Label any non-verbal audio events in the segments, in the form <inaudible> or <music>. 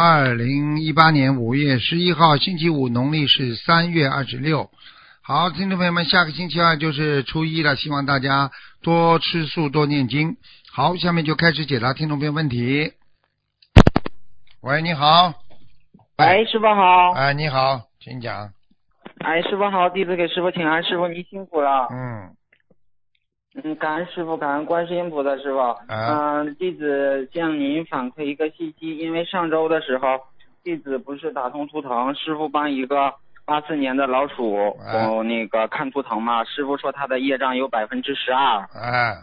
二零一八年五月十一号，星期五，农历是三月二十六。好，听众朋友们，下个星期二就是初一了，希望大家多吃素，多念经。好，下面就开始解答听众朋友问题。喂，你好。喂，师傅好。哎，你好，请讲。哎，师傅好，弟子给师傅请安，师傅您辛苦了。嗯，嗯，感恩师傅，感恩观世音菩萨师傅。啊嗯，弟子向您反馈一个信息，因为上周的时候，弟子不是打通图腾，师傅帮一个八四年的老鼠，啊我那个看图腾嘛，师傅说他的业障有百分之十二。哎，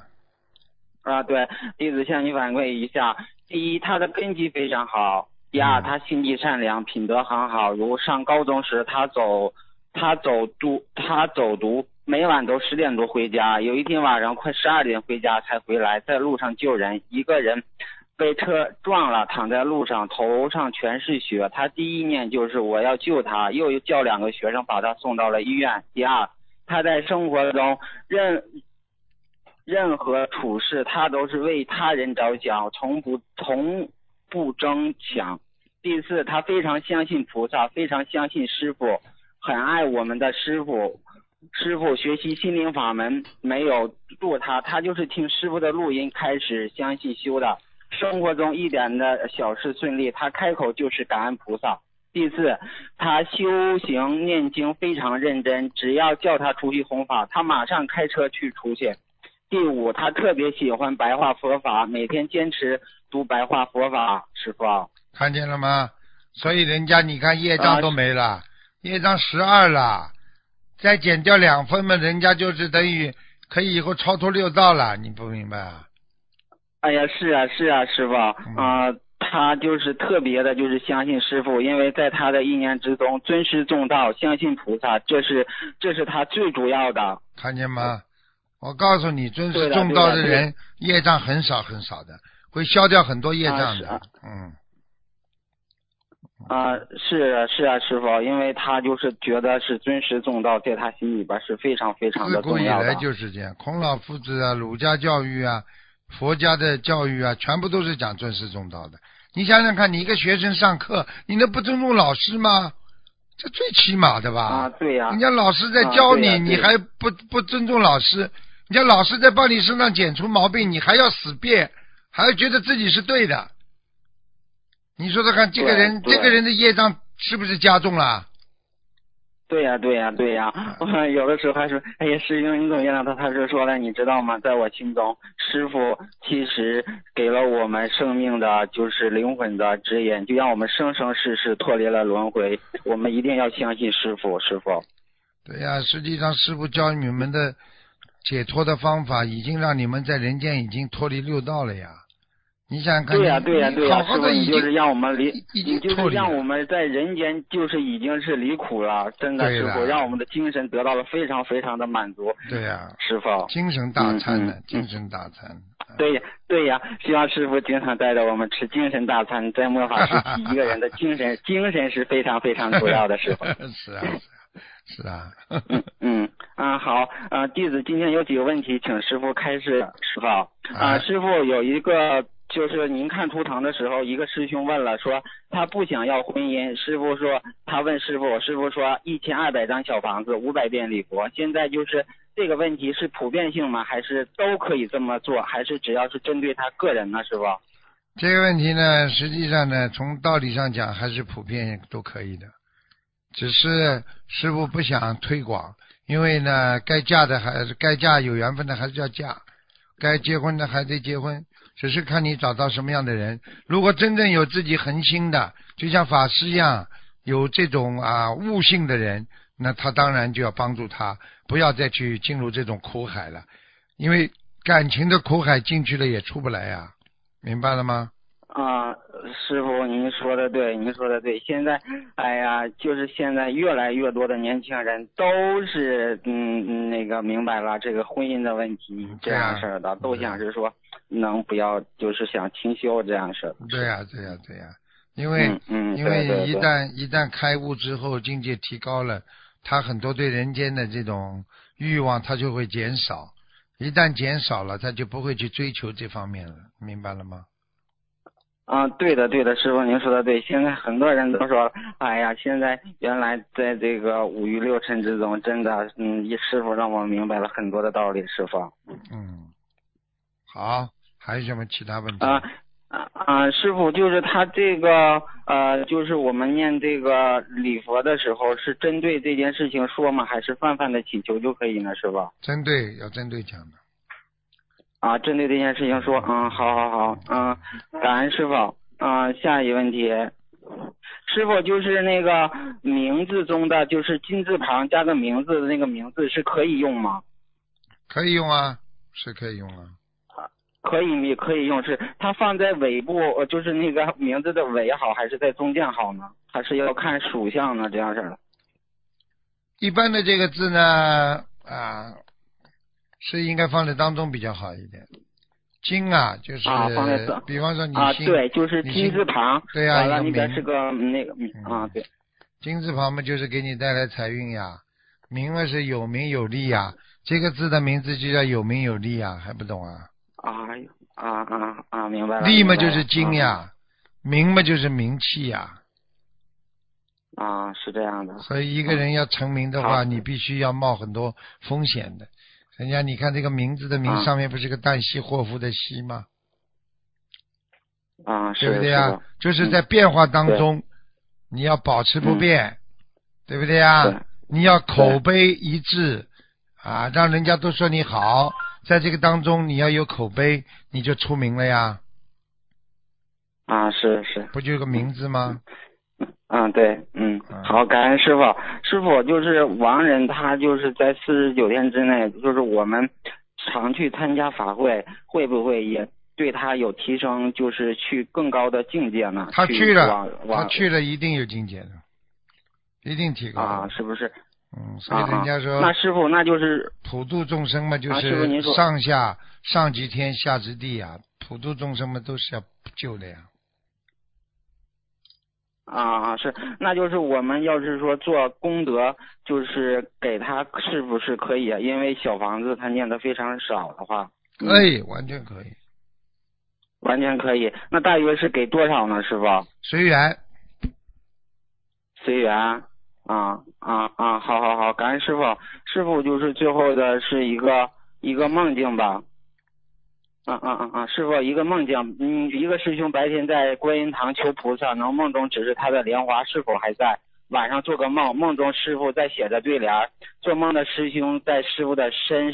啊，对，弟子向你反馈一下：第一，他的根基非常好；第二，嗯他心地善良，品德很好。如上高中时，他走，他走读，他走读，每晚都十点多回家。有一天晚上快十二点回家才回来，在路上救人，一个人被车撞了，躺在路上，头上全是血。他第一念就是我要救他，又叫两个学生把他送到了医院。第二，他在生活中任任何处事，他都是为他人着想，从不从不争抢。第四，他非常相信菩萨，非常相信师傅，很爱我们的师傅。师傅学习心灵法门没有助他，他就是听师傅的录音开始相信修的。生活中一点的小事顺利，他开口就是感恩菩萨。第四，他修行念经非常认真，只要叫他出去弘法，他马上开车去出去。第五，他特别喜欢白话佛法，每天坚持读白话佛法。师傅，看见了吗？所以人家你看业障都没了，业障十二了，再减掉两分嘛，人家就是等于可以以后超脱六道了，你不明白啊？哎呀，是啊，是啊，师傅啊、他就是特别的，就是相信师傅，因为在他的一年之中尊师重道，相信菩萨，这是这是他最主要的。看见吗？我告诉你，尊师重道对的的人，业障很少很少的，会消掉很多业障的。啊嗯，啊、是啊，是啊，师傅，因为他就是觉得是尊师重道，在他心里边是非常非常的自的古以来。就是这样，孔老夫子啊，儒家教育啊，佛家的教育啊，全部都是讲尊师重道的。你想想看，你一个学生上课，你能不尊重老师吗？这最起码的吧？啊，对呀、人家老师在教你，你还不不尊重老师？人家老师在帮你身上检出毛病，你还要死辩，还要觉得自己是对的。你说说看，这个人这个人的业障是不是加重了？对呀、对呀、对呀、我 <laughs> 有的时候还说，哎呀，师兄你怎么样？他他是说了，你知道吗？在我心中，师傅其实给了我们生命的，就是灵魂的指引，就让我们生生世世脱离了轮回。<laughs> 我们一定要相信师傅，师傅。对呀、实际上师傅教你们的解脱的方法，已经让你们在人间已经脱离六道了呀。你想想看，对呀、你对呀、你对呀、师傅你就是让我们离，你就是让我们在人间就是已经是离苦了，真的师傅让我们的精神得到了非常非常的满足，对呀、师傅。精神大餐呢精神大餐。对呀，对呀，希望师傅经常带着我们吃精神大餐，在末法时期，一个人的精神 <laughs> 精神是非常非常重要的，师傅。<laughs> 是啊，是啊，嗯嗯啊好啊，弟子今天有几个问题，请师傅开示，师傅啊，哎师傅有一个就是您看图腾的时候，一个师兄问了，说他不想要婚姻，师傅说他问师傅，师傅说一千二百张小房子，五百遍礼佛，现在就是这个问题是普遍性吗？还是都可以这么做？还是只要是针对他个人呢？师傅？这个问题呢，实际上呢，从道理上讲还是普遍都可以的，只是师傅不想推广，因为呢，该嫁的还是该嫁有缘分的还是要嫁，该结婚的还得结婚，只是看你找到什么样的人。如果真正有自己恒心的，就像法师一样，有这种啊悟性的人，那他当然就要帮助他，不要再去进入这种苦海了，因为感情的苦海进去了也出不来呀、明白了吗？啊、师傅，您说的对，您说的对。现在，哎呀，就是现在越来越多的年轻人都是嗯嗯那个明白了这个婚姻的问题这样事儿的，都想是说能不要就是想清修这样事儿。对呀、对呀、对呀、因为、嗯嗯因为一旦一旦开悟之后，境界提高了，他很多对人间的这种欲望他就会减少，一旦减少了，他就不会去追求这方面了，明白了吗？啊，对的，对的，师傅您说的对。现在很多人都说，哎呀，现在原来在这个五欲六尘之中，真的，嗯，一师傅让我明白了很多的道理，师傅。嗯，好，还有什么其他问题？啊啊啊！师傅，就是他这个呃，就是我们念这个礼佛的时候，是针对这件事情说吗？还是泛泛的祈求就可以呢？师傅？针对要针对讲的，啊，针对这件事情说，嗯，好好好，嗯，感恩师傅。嗯，下一个问题，师傅就是那个名字中的就是金字旁加个名字的那个名字是可以用吗？可以用啊，是可以用啊。可以，也可以用，是它放在尾部，呃就是那个名字的尾好，还是在中间好呢？还是要看属相呢？这样式的。一般的这个字呢，啊，是应该放在当中比较好一点。金啊，就是、啊放在比方说你啊，姓对，就是金字旁，对呀完了一个名那边是个那个嗯啊，对，金字旁嘛，就是给你带来财运呀。名嘛是有名有利呀，这个字的名字就叫有名有利呀，还不懂啊？啊啊啊啊，明白了。利嘛就是金呀，名嘛就是名气呀。啊。啊，是这样的。所以一个人要成名的话，好你必须要冒很多风险的。人家你看这个名字的名啊。上面不是个旦夕祸福的夕吗？啊，是对不对呀、是就是在变化当中，你要保持不变，对不对呀、你要口碑一致啊，让人家都说你好，在这个当中你要有口碑，你就出名了呀，啊，是是。不就有个名字吗？嗯，对，嗯嗯，好，感恩师傅。师傅就是亡人，他就是在四十九天之内，就是我们常去参加法会，会不会也对他有提升，就是去更高的境界呢？他去了往，他去了一定有境界的，一定提高。啊，是不是？嗯，所以啊啊，人家说那师傅那就是普度众生嘛，就是说上下上及天下之地呀，普度众生嘛都是要救的呀。啊，是，那就是我们要是说做功德，就是给他是不是可以啊？因为小房子他念的非常少的话，嗯可以，完全可以，完全可以。那大约是给多少呢，师傅？随缘。随缘啊啊啊！好好好，感恩师傅。师傅就是最后的是一个一个梦境吧。啊啊啊啊！师傅，一个梦境，嗯，一个师兄白天在观音堂求菩萨，能梦中指示他的莲花是否还在。晚上做个梦，梦中师傅在写着对联，做梦的师兄在师傅的身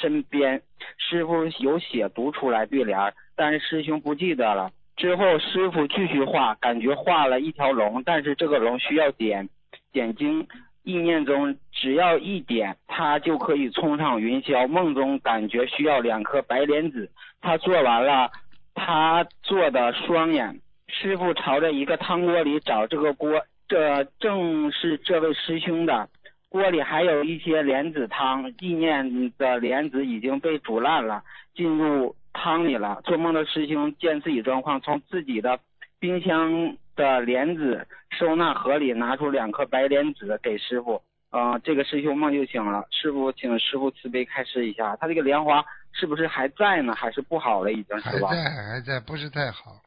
身边，师傅有写读出来对联，但是师兄不记得了。之后师傅继续画，感觉画了一条龙，但是这个龙需要点点睛，意念中只要一点，他就可以冲上云霄。梦中感觉需要两颗白莲子，他做完了，他做的双眼。师傅朝着一个汤锅里找这个锅，这正是这位师兄的。锅里还有一些莲子汤，意念的莲子已经被煮烂了，进入汤里了。做梦的师兄见自己状况，从自己的冰箱的莲子收纳盒里拿出两颗白莲子给师傅。呃，这个师兄梦就醒了。师傅，请师傅慈悲开示一下，他这个莲花是不是还在呢？还是不好了？已经是吧？还在，还在，不是太好。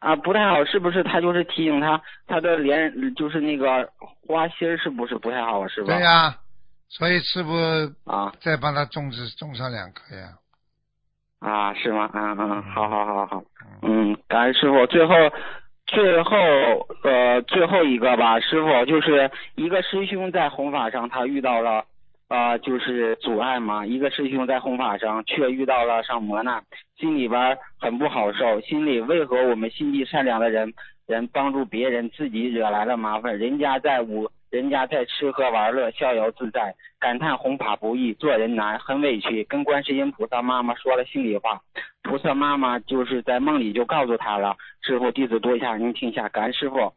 啊，不太好，是不是？他就是提醒他，他的莲就是那个花心儿是不是不太好啊？是吧？对呀、所以师傅啊再帮他种植种上两颗呀。啊，是吗？嗯嗯，好好好好，嗯，感恩师傅。最后，最后呃最后一个吧，师傅就是一个师兄在弘法上他遇到了呃就是阻碍嘛，一个师兄在弘法上却遇到了上磨难，心里边很不好受，心里为何我们心地善良的人人帮助别人，自己惹来了麻烦，人家在舞。人家在吃喝玩乐，逍遥自在，感叹弘法不易，做人难，很委屈。跟观世音菩萨妈妈说了心里话，菩萨妈妈就是在梦里就告诉他了，师傅弟子多一下，您听一下，感恩师傅。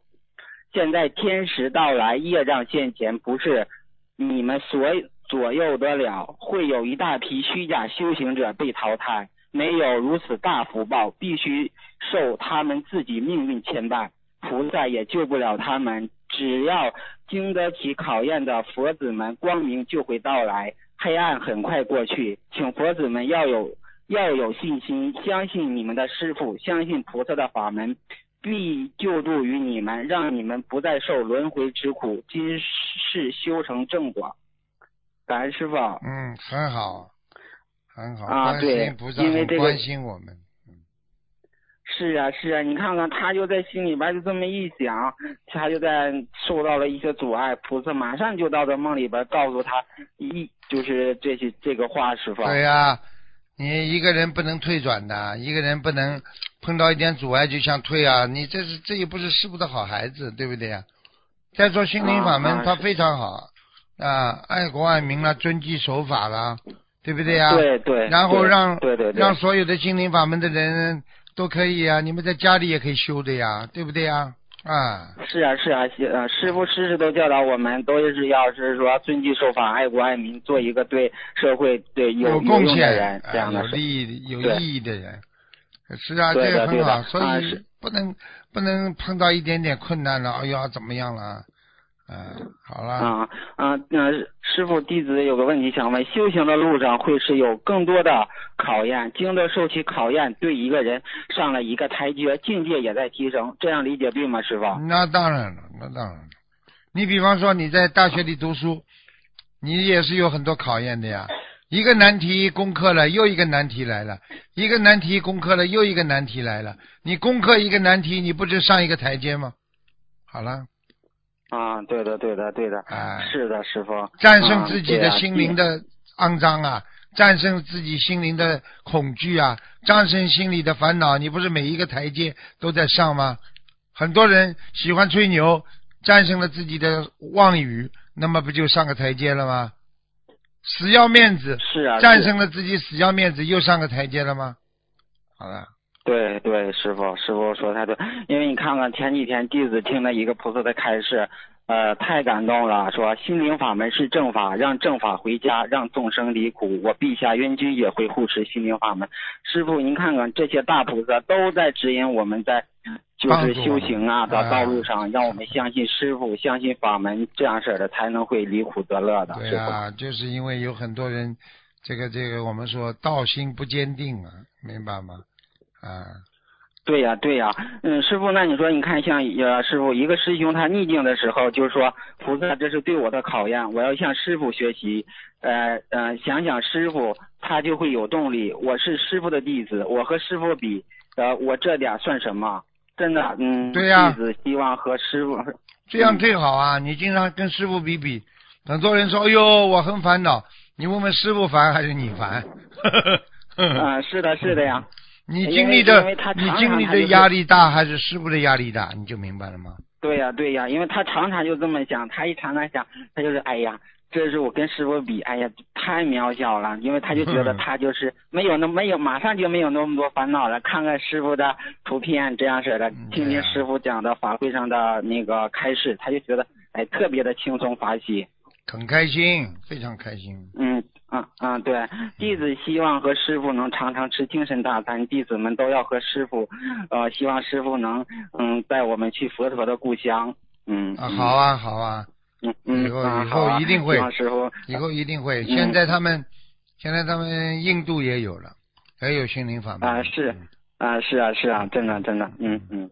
现在天时到来，业障现前，不是你们所左右得了，会有一大批虚假修行者被淘汰，没有如此大福报，必须受他们自己命运牵绊，菩萨也救不了他们。只要经得起考验的佛子们，光明就会到来，黑暗很快过去。请佛子们要有要有信心，相信你们的师傅，相信菩萨的法门。必救度于你们，让你们不再受轮回之苦，今世修成正果。感恩师傅。嗯，很好，很好。啊，对，因为这个关心我们。是啊，是啊，你看看，他就在心里边就这么一想，他就在受到了一些阻碍，菩萨马上就到这梦里边告诉他一就是这些这个话，师傅。对呀。你一个人不能退转的，一个人不能碰到一点阻碍就想退啊！你这是这也不是师傅的好孩子，对不对呀？再说心灵法门，他非常好啊，爱国爱民了，遵纪守法了，对不对呀？对对。然后让对对让所有的心灵法门的人都可以啊，你们在家里也可以修的呀，对不对呀？啊，是啊是啊，呃，师傅时时都教导我们，都是要是说遵纪守法、爱国爱民，做一个对社会对有贡献的人，这样的有利益、有意义的人。是啊，这个很好，所以不能不能碰到一点点困难了，哎呀，怎么样了？嗯，好了。啊啊，那师傅弟子有个问题想问：修行的路上会是有更多的考验，经得受其考验，对一个人上了一个台阶，境界也在提升，这样理解对吗，师傅？那当然了，那当然了。你比方说你在大学里读书，你也是有很多考验的呀。一个难题攻克了，又一个难题来了；一个难题攻克了，又一个难题来了。你攻克一个难题，你不就上一个台阶吗？好了。啊，对的，对的，对的，啊，是的，师傅，战胜自己的心灵的肮脏啊，战胜自己心灵的恐惧啊，战胜心里的烦恼，你不是每一个台阶都在上吗？很多人喜欢吹牛，战胜了自己的妄语，那么不就上个台阶了吗？死要面子，是啊，战胜了自己死要面子，又上个台阶了吗？好了。对对，师傅，师傅说太对，因为你看看前几天弟子听了一个菩萨的开示，呃，太感动了，说心灵法门是正法，让正法回家，让众生离苦。我陛下冤君也会护持心灵法门。师傅，您看看这些大菩萨都在指引我们在就是修行啊的道路上，让我们相信师傅，相信法门，这样式的才能会离苦得乐的。对啊，就是因为有很多人，这个这个我们说道心不坚定啊，明白吗？啊，对呀，对呀，嗯，师傅，那你说，你看，像呃，师傅一个师兄他逆境的时候，就是说，菩萨这是对我的考验，我要向师傅学习，呃呃，想想师傅，他就会有动力。我是师傅的弟子，我和师傅比，呃，我这点算什么？真的，嗯，对呀，弟子希望和师傅这样最好啊！你经常跟师傅比比，很多人说，哎呦，我很烦恼，你问问师傅烦还是你烦？嗯，<laughs> 是的，是的呀。你经历的，你经历的压力大还是师傅的压力大？你就明白了吗？对呀，对呀，因为他常常就这么想，他一常常想，他就是哎呀，这是我跟师傅比，哎呀，太渺小了，因为他就觉得 <laughs> 他就是没有那没有，马上就没有那么多烦恼了。看看师傅的图片这样式的，听听师傅讲的法会上的那个开示，他就觉得哎，特别的轻松法喜，很开心，非常开心。嗯。啊啊，对，弟子希望和师傅能常常吃精神大餐，弟子们都要和师傅，呃，希望师傅能嗯带我们去佛陀的故乡，嗯。啊，好啊，好啊。嗯嗯。以后以后一定会。师傅。以后一定会。现在他们，现在他们印度也有了，也有心灵法门。啊是，啊是啊是啊，真的真的，嗯嗯。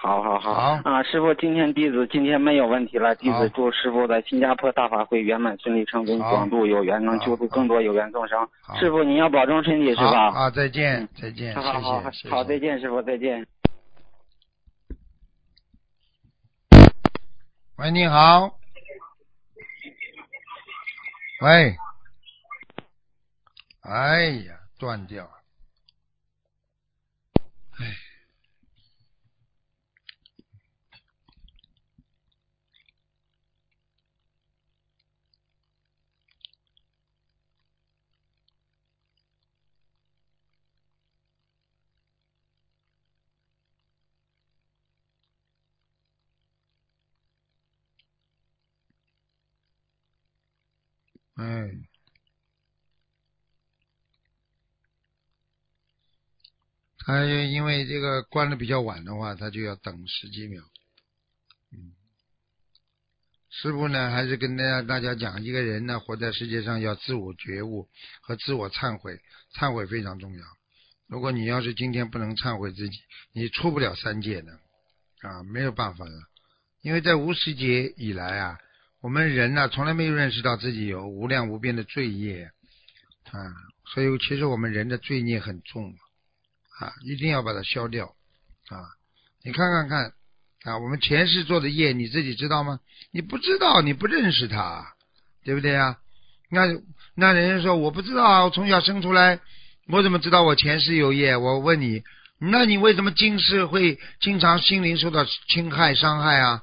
好好好啊！师傅，今天弟子今天没有问题了。弟子祝师傅在新加坡大法会圆满顺利成功，广度有缘，能救助更多有缘众生。师傅，您要保重身体，是吧？啊，再见，再见，谢谢，好，再见，师傅，再见。喂，你好。喂。哎呀，断掉。哎。哎，他因为这个关的比较晚的话，他就要等十几秒。嗯，师傅呢，还是跟大家大家讲，一个人呢，活在世界上要自我觉悟和自我忏悔，忏悔非常重要。如果你要是今天不能忏悔自己，你出不了三界的啊，没有办法的。因为在无始劫以来啊，我们人呢从来没有认识到自己有无量无边的罪业啊，所以其实我们人的罪孽很重啊，一定要把它消掉啊。你看看看啊，我们前世做的业你自己知道吗？你不知道，你不认识它，对不对啊？那那人家说我不知道啊，我从小生出来。我怎么知道我前世有业？我问你，那你为什么今世会经常心灵受到侵害、伤害啊？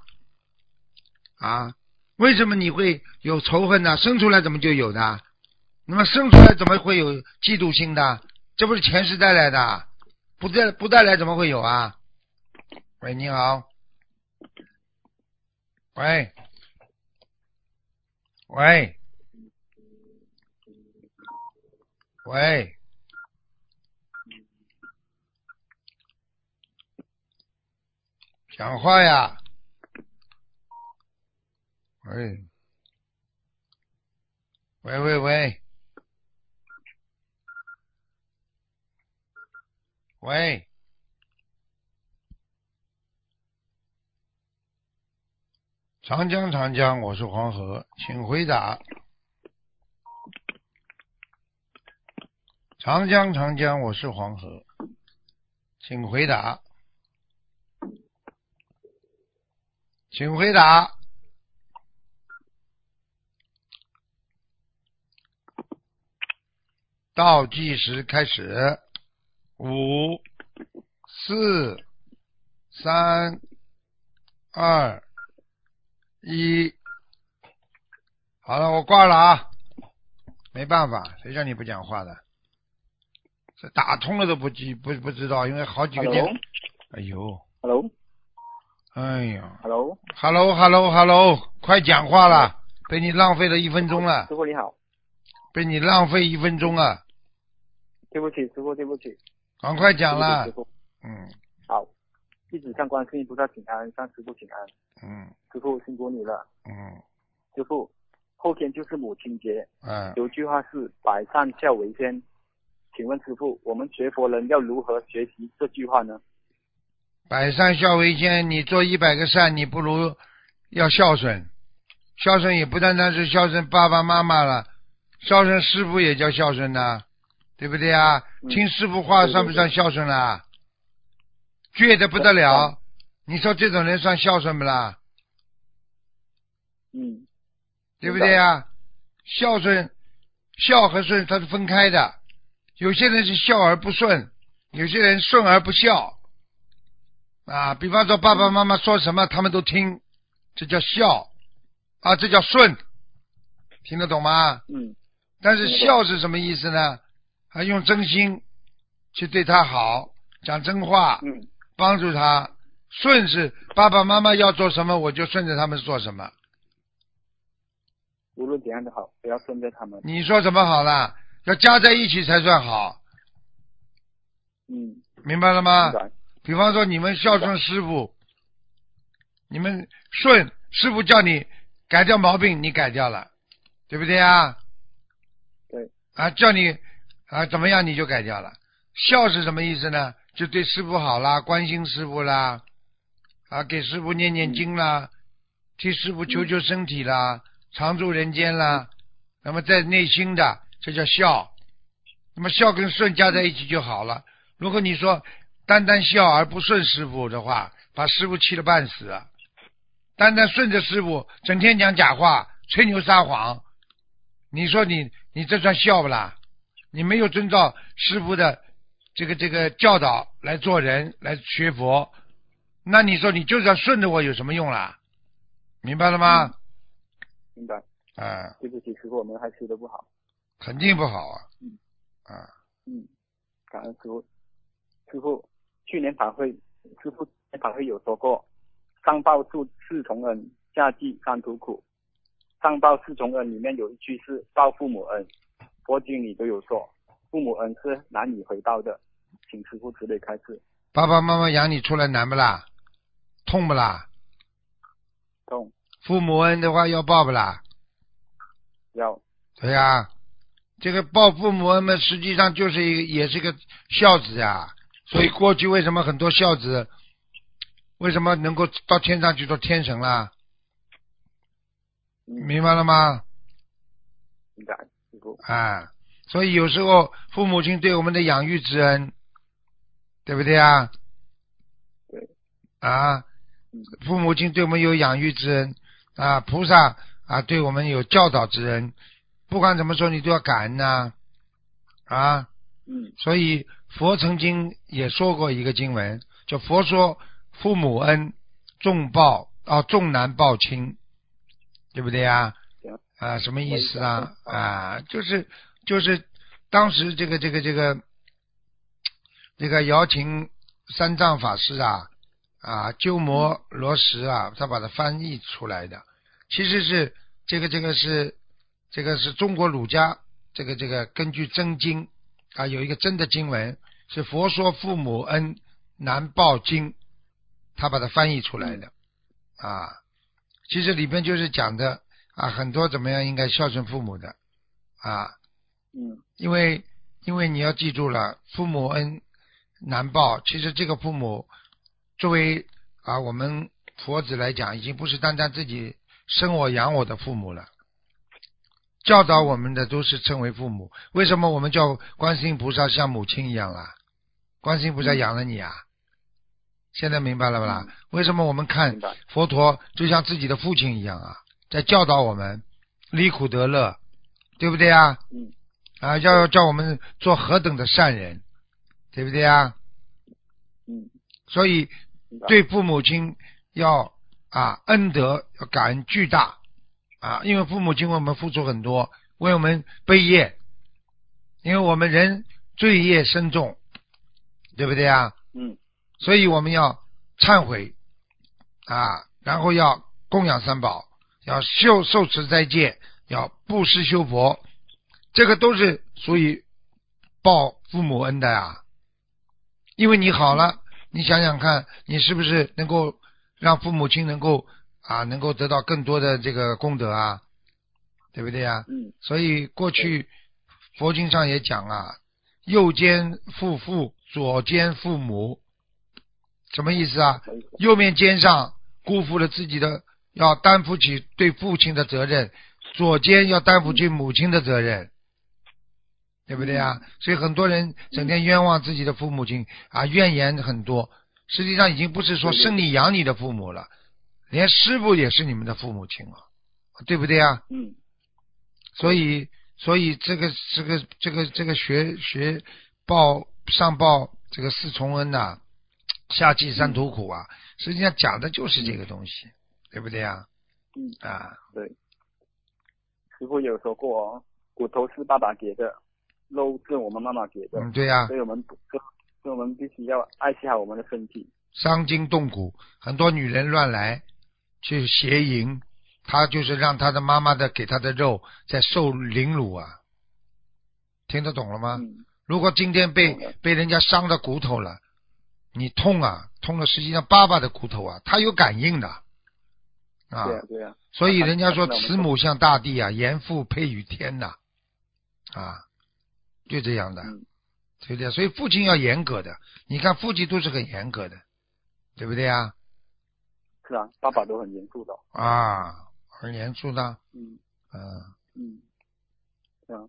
啊，为什么你会有仇恨呢？生出来怎么就有的？那么生出来怎么会有嫉妒心的？这不是前世带来的？不带不带来怎么会有啊？喂，你好。喂，喂，喂。讲话呀！喂，喂喂喂，喂，长江长江，我是黄河，请回答。长江长江，我是黄河，请回答。请回答。倒计时开始，五、四、三、二、一。好了，我挂了啊！没办法，谁叫你不讲话的？这打通了都不记不不知道，因为好几个电。哎呦。Hello。哎呀，Hello，Hello，Hello，Hello，快讲话了，被你浪费了一分钟了。师傅你好，被你浪费一分钟啊！对不起，师傅，对不起。赶快讲了。嗯。好，弟子向观世音菩萨请安，向师傅请安。嗯。师傅辛苦你了。嗯。师傅，后天就是母亲节。嗯。有句话是“百善孝为先”，请问师傅，我们学佛人要如何学习这句话呢？百善孝为先，你做一百个善，你不如要孝顺。孝顺也不单单是孝顺爸爸妈妈了，孝顺师傅也叫孝顺呐，对不对啊？听师傅话算不算孝顺啦？倔得不得了，你说这种人算孝顺不啦？嗯，对不对啊？孝顺，孝和顺它是分开的，有些人是孝而不顺，有些人顺而不孝。啊，比方说爸爸妈妈说什么，他们都听，这叫孝啊，这叫顺，听得懂吗？嗯。但是孝是什么意思呢？啊，用真心去对他好，讲真话，嗯，帮助他。顺是爸爸妈妈要做什么，我就顺着他们做什么。无论怎样都好，不要顺着他们。你说什么好了？要加在一起才算好。嗯。明白了吗？比方说，你们孝顺师傅，你们顺师傅叫你改掉毛病，你改掉了，对不对啊？对。啊，叫你啊怎么样你就改掉了。孝是什么意思呢？就对师傅好啦，关心师傅啦，啊给师傅念念经啦，替师傅求求身体啦，常住人间啦。那么在内心的，这叫孝。那么孝跟顺加在一起就好了。如果你说。单单孝而不顺师傅的话，把师傅气得半死；单单顺着师傅，整天讲假话、吹牛撒谎，你说你你这算孝不啦？你没有遵照师傅的这个这个教导来做人、来学佛，那你说你就算顺着我有什么用啦？明白了吗？明白。啊。对不起，师傅，我们还学的不好。肯定不好啊。嗯。啊。嗯。感恩师傅，师傅。去年法会，师傅法会有说过，上报处四重恩，下济三途苦。上报四重恩里面有一句是报父母恩，佛经里都有说，父母恩是难以回报的，请师傅慈悲开示。爸爸妈妈养你出来难不啦？痛不啦？痛父母恩的话要报不啦？要对呀、这个报父母恩嘛，实际上就是一个也是个孝子呀。所以过去为什么很多孝子为什么能够到天上去做天神啦？嗯明白了吗？明白啊，所以有时候父母亲对我们的养育之恩，对不对啊？对。啊嗯，父母亲对我们有养育之恩啊，菩萨啊对我们有教导之恩，不管怎么说你都要感恩呐、啊。嗯所以佛曾经也说过一个经文，就佛说父母恩重报啊重难报亲，对不对呀行？啊，什么意思啊？啊，就是就是当时这个这个这个这个姚琴三藏法师啊啊鸠摩罗什啊，他把它翻译出来的，其实是这个这个是这个是中国儒家这个这个根据真经啊有一个真的经文是佛说父母恩难报经，他把它翻译出来的啊，其实里边就是讲的啊很多怎么样应该孝顺父母的啊，嗯因为因为你要记住了，父母恩难报。其实这个父母作为啊我们佛子来讲，已经不是单单自己生我养我的父母了，教导我们的都是称为父母。为什么我们叫观世音菩萨像母亲一样啦？观世音菩萨养了你啊，现在明白了吧啦？为什么我们看佛陀就像自己的父亲一样啊，在教导我们离苦得乐，对不对啊？嗯啊，要叫我们做何等的善人，对不对啊？嗯所以对父母亲要啊恩德要感恩巨大啊，因为父母亲为我们付出很多，为我们背业，因为我们人罪业深重，对不对啊？嗯所以我们要忏悔啊，然后要供养三宝，要受受持斋戒，要布施修佛，这个都是属于报父母恩的呀。因为你好了，你想想看，你是不是能够让父母亲能够啊，能够得到更多的这个功德啊，对不对呀？嗯所以过去佛经上也讲啊，右肩负父，左肩父母，什么意思啊？右面肩上辜负了自己的，要担负起对父亲的责任；左肩要担负起母亲的责任，对不对啊？所以很多人整天冤枉自己的父母亲啊，怨言很多。实际上已经不是说生你养你的父母了，连师傅也是你们的父母亲了，对不对啊？嗯所以，所以这个这个这个这个学学报上报这个四重恩呐、下济三途苦啊，实际上讲的就是这个东西，对不对啊？嗯。啊，对，师傅有说过哦，骨头是爸爸给的，肉是我们妈妈给的，嗯，对呀、所以我们不所以我们必须要爱惜好我们的身体。伤筋动骨，很多女人乱来去邪淫，她就是让她的妈妈的给她的肉在受凌辱啊，听得懂了吗？嗯。如果今天被被人家伤到骨头了，你痛啊，痛了，实际上爸爸的骨头啊，他有感应的啊对，呀对呀，所以人家说慈母像大地啊，严父配于天呐，啊，就这样的，嗯对不对？所以父亲要严格的，你看父亲都是很严格的，对不对啊？是啊，爸爸都很严肃的。啊，很严肃的，嗯嗯，嗯，对啊，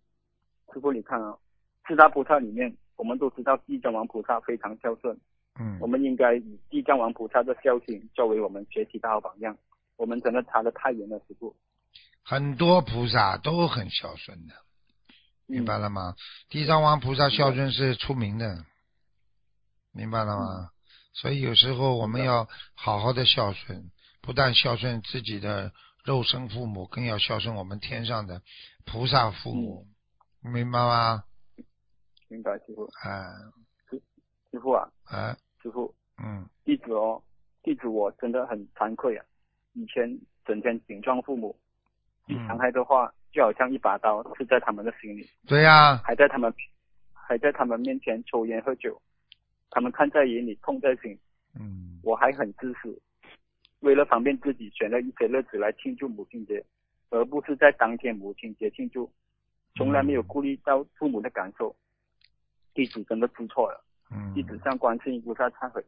师傅你看啊，四大菩萨里面，我们都知道地藏王菩萨非常孝顺，嗯我，们应该以地藏王菩萨的孝行作为我们学习的好榜样。我们真的差的太远了，师傅。很多菩萨都很孝顺的，明白了吗？地藏王菩萨孝顺是出名的，明白了吗？所以有时候我们要好好的孝顺，不但孝顺自己的肉身父母，更要孝顺我们天上的菩萨父母，明白吗？明白，师傅。啊师傅啊，啊，师傅，嗯弟子哦，弟子我真的很惭愧啊，以前整天顶撞父母，伤害的话，就好像一把刀刺在他们的心里，对呀、还在他们还在他们面前抽烟喝酒，他们看在眼里，痛在心。嗯我还很自私，为了方便自己，选了一些日子来庆祝母亲节，而不是在当天母亲节庆祝，从来没有顾虑到父母的感受。弟子真的知错了，嗯弟子向观世音菩萨忏悔，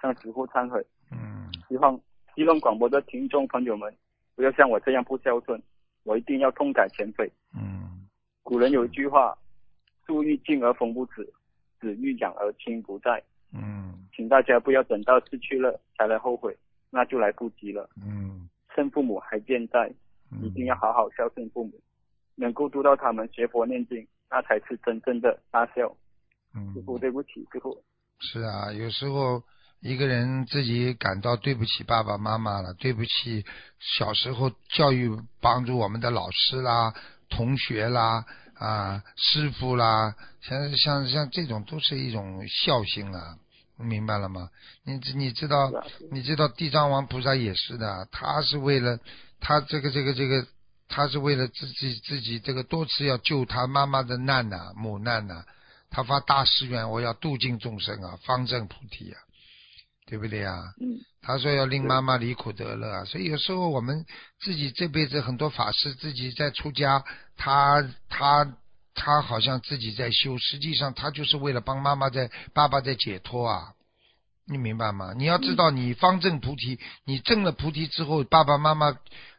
向师父忏悔。嗯希望希望广播的听众朋友们不要像我这样不孝顺，我一定要痛改前非。嗯古人有一句话：“树欲静而风不止，子欲养而亲不在。”嗯请大家不要等到失去了才来后悔，那就来不及了。嗯趁父母还健在，嗯，一定要好好孝顺父母，能够督到他们学佛念经，那才是真正的大孝。嗯师傅，对不起，师傅。是啊，有时候一个人自己感到对不起爸爸妈妈了，对不起小时候教育帮助我们的老师啦、同学啦、啊师傅啦，像像像这种都是一种孝心啊，明白了吗？你知你知道你知道地藏王菩萨也是的，他是为了他这个这个这个，他是为了自己自己这个多次要救他妈妈的难呐、母难呐、他发大誓愿，我要度尽众生啊，方正菩提啊，对不对呀？嗯，他说要令妈妈离苦得乐啊，所以有时候我们自己这辈子很多法师自己在出家，他他他好像自己在修，实际上他就是为了帮妈妈在爸爸在解脱啊，你明白吗？你要知道，你方正菩提，你证了菩提之后，爸爸妈妈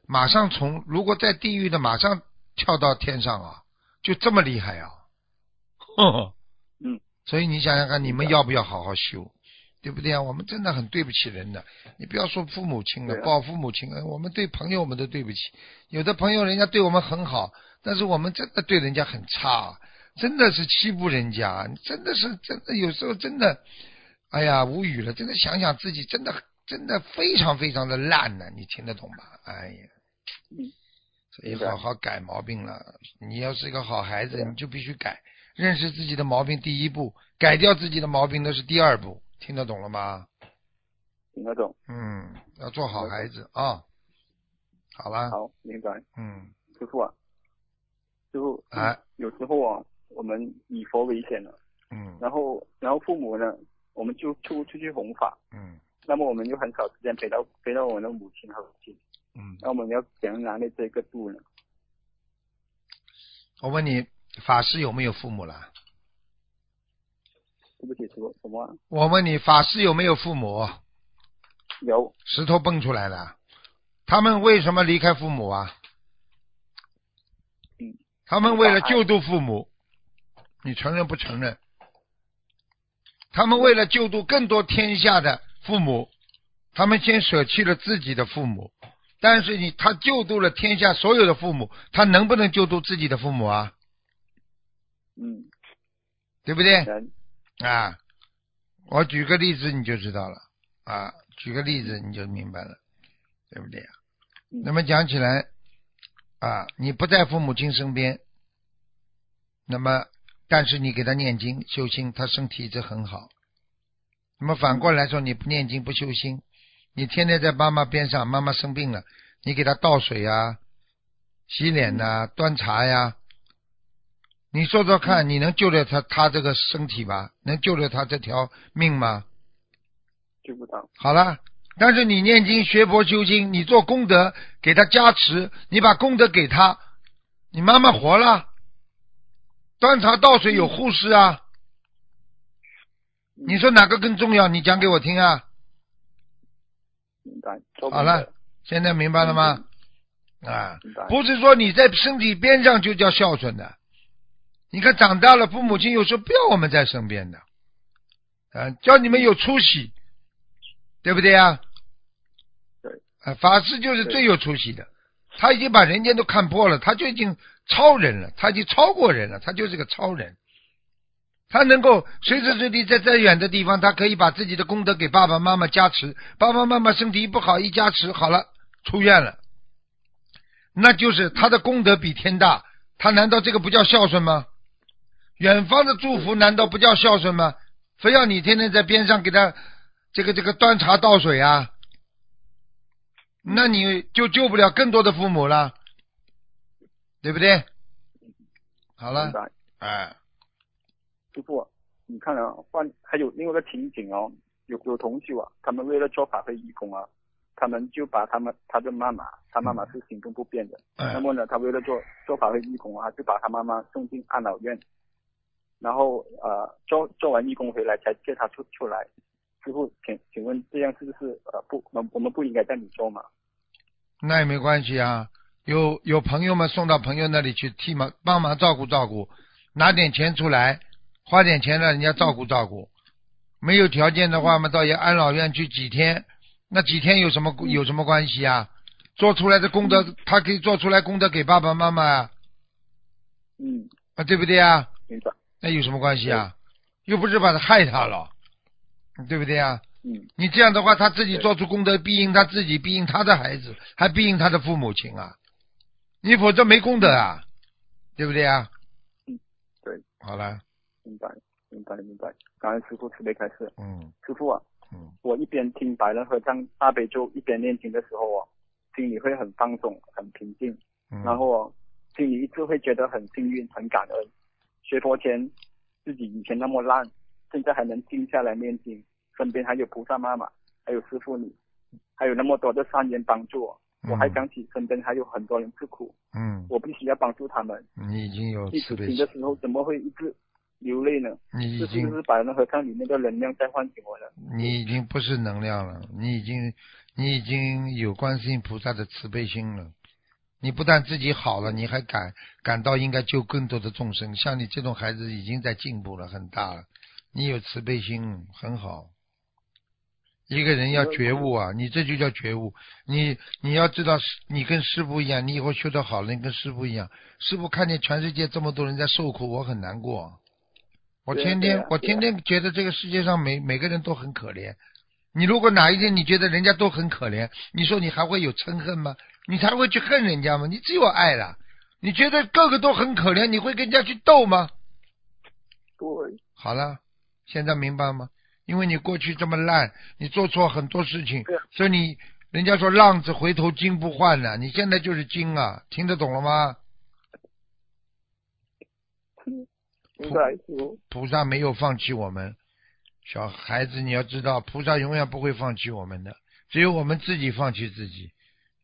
马上从如果在地狱的，马上跳到天上啊，就这么厉害啊！哼，嗯，所以你想想看，你们要不要好好修？对不对啊？我们真的很对不起人的。你不要说父母亲了，报父母亲恩，我们对朋友我们都对不起。有的朋友人家对我们很好，但是我们真的对人家很差，真的是欺负人家，真的是真的有时候真的，哎呀无语了。真的想想自己真的真的非常非常的烂呢、你听得懂吧？哎呀，嗯，所以好好改毛病了。你要是一个好孩子，你就必须改，认识自己的毛病，第一步；改掉自己的毛病，那是第二步。听得懂了吗？听得懂。嗯，要做好孩子啊。好了，好，明白。嗯，师傅啊，师傅，哎，有时候啊，我们以佛为先了，嗯然后然后父母呢，我们就出出去弘法，嗯那么我们就很少时间陪到陪到我们的母亲和父亲，嗯，那我们要怎样拿捏这个度呢？我问你，法师有没有父母了？对不起，师傅，什么啊、我问你，法师有没有父母？有石头蹦出来了，他们为什么离开父母啊？嗯，他们为了救度父母，你承认不承认？他们为了救度更多天下的父母，他们先舍弃了自己的父母，但是你他救度了天下所有的父母，他能不能救度自己的父母啊？嗯，对不对？啊，我举个例子你就知道了啊，举个例子你就明白了，对不对啊？那么讲起来啊，你不在父母亲身边，那么但是你给他念经修心，他身体一直很好。那么反过来说，你不念经不修心，你天天在妈妈边上，妈妈生病了，你给他倒水啊、洗脸呐、端茶呀，你说说看，你能救了他他这个身体吧？能救了他这条命吗？救不到，好了，但是你念经学佛修心，你做功德给他加持，你把功德给他，你妈妈活了，端茶倒水有护士啊，嗯你说哪个更重要？你讲给我听啊！明白。好了，现在明白了吗？啊，不是说你在身体边上就叫孝顺的。你看长大了，父母亲有时候不要我们在身边的，啊，叫你们有出息，对不对呀？对。啊，法师就是最有出息的，他已经把人间都看破了，他就已经超人了，他已经超过人了，他就是个超人。他能够随时随地在再远的地方，他可以把自己的功德给爸爸妈妈加持，爸爸妈妈身体不好一加持好了，出院了，那就是他的功德比天大，他难道这个不叫孝顺吗？远方的祝福难道不叫孝顺吗？非要你天天在边上给他这个这个端茶倒水啊？那你就救不了更多的父母了。对不对？好了。哎，师傅，你看啊，换还有另外一个情景哦，有有同学啊，他们为了做法会义工啊，他们就把他们他的妈妈，他妈妈是行动不便的，哎那么呢，他为了做做法会义工啊，就把他妈妈送进安老院，然后呃做做完义工回来才接他出出来。师傅，请请问这样是不是呃不我们我们不应该这样子做吗？那也没关系啊。有有朋友们送到朋友那里去替忙帮忙照顾照顾，拿点钱出来，花点钱让人家照顾照顾。没有条件的话嘛，到一安老院去几天，那几天有什么有什么关系啊？做出来的功德，他可以做出来功德给爸爸妈妈啊，嗯，啊对不对啊？明白。那有什么关系啊？又不是把他害他了，对不对啊？嗯，你这样的话，他自己做出功德，必应他自己，必应他的孩子，还必应他的父母亲啊！你否则没功德啊，对不对啊？嗯，对。好了，明白，明白，明白。感恩师傅慈悲开示。嗯师傅啊，嗯我一边听白人和尚大悲咒，一边念经的时候啊，心里会很放松、很平静，嗯。然后哦，心里一直会觉得很幸运、很感恩。学佛前自己以前那么烂，现在还能静下来念经，身边还有菩萨妈妈，还有师傅你，还有那么多的善人帮助我，我还想起身边还有很多人吃苦，嗯，我必须要帮助他们。你已经有慈悲心，的时候怎么会一直流泪呢？你已经这是不是白人和尚里面的能量在唤醒我了？你已经不是能量了，你已经你已经有观世音菩萨的慈悲心了。你不但自己好了，你还感感到应该救更多的众生。像你这种孩子已经在进步了，很大了。你有慈悲心，很好。一个人要觉悟啊，你这就叫觉悟。你你要知道，你跟师傅一样，你以后修得好了，你跟师傅一样。师傅看见全世界这么多人在受苦，我很难过。我天天、啊啊我天天觉得这个世界上每每个人都很可怜。你如果哪一天你觉得人家都很可怜，你说你还会有嗔恨吗？你才会去恨人家吗？你只有爱了。你觉得个个都很可怜，你会跟人家去斗吗？对，好了，现在明白吗？因为你过去这么烂，你做错很多事情所以你人家说浪子回头金不换呢，你现在就是金啊，听得懂了吗？明白师傅。菩萨没有放弃我们，小孩子你要知道，菩萨永远不会放弃我们的，只有我们自己放弃自己。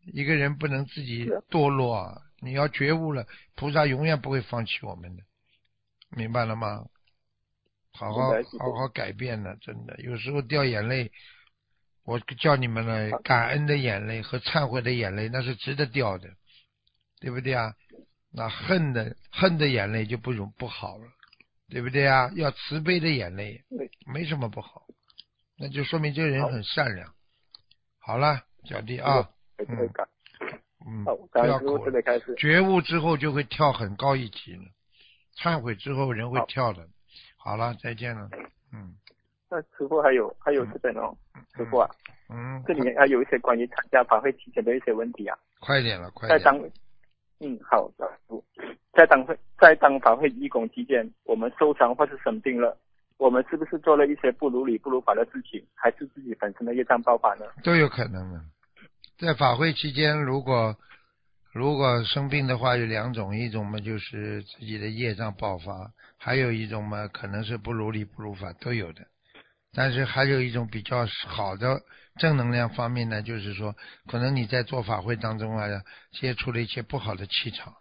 一个人不能自己堕落啊，你要觉悟了，菩萨永远不会放弃我们的，明白了吗？好好好好改变了，真的，有时候掉眼泪，我叫你们了，感恩的眼泪和忏悔的眼泪，那是值得掉的，对不对啊？那恨的恨的眼泪就不容不好了，对不对啊？要慈悲的眼泪对，没什么不好，那就说明这个人很善良。好了，小弟啊，感恩师傅要哭了，慈悲开始。觉悟之后就会跳很高一级了，忏悔之后人会跳的。好了，再见了。嗯那师傅还有还有这边哦，师傅啊，嗯，这里面还有一些关于参加法会期间的一些问题啊。快点了，快在当点。嗯好的，师傅，在当会在当法会义工期间，我们受伤或是生病了，我们是不是做了一些不如理不如法的事情，还是自己本身的业障爆发呢？都有可能的。在法会期间，如果如果生病的话，有两种，一种嘛就是自己的业障爆发，还有一种嘛可能是不如理不如法，都有的。但是还有一种比较好的正能量方面呢，就是说，可能你在做法会当中啊，接触了一些不好的气场，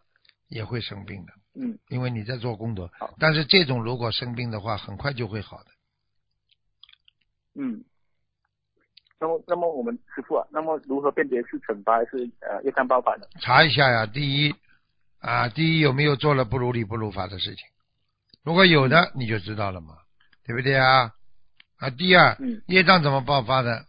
也会生病的，嗯，因为你在做功德好。但是这种如果生病的话，很快就会好的。嗯。那么，那么我们师傅啊，那么如何辨别是惩罚还是呃业障爆发呢？查一下呀，第一啊，第一有没有做了不如理不如法的事情？如果有的，你就知道了嘛，对不对啊？啊，第二，嗯业障怎么爆发的？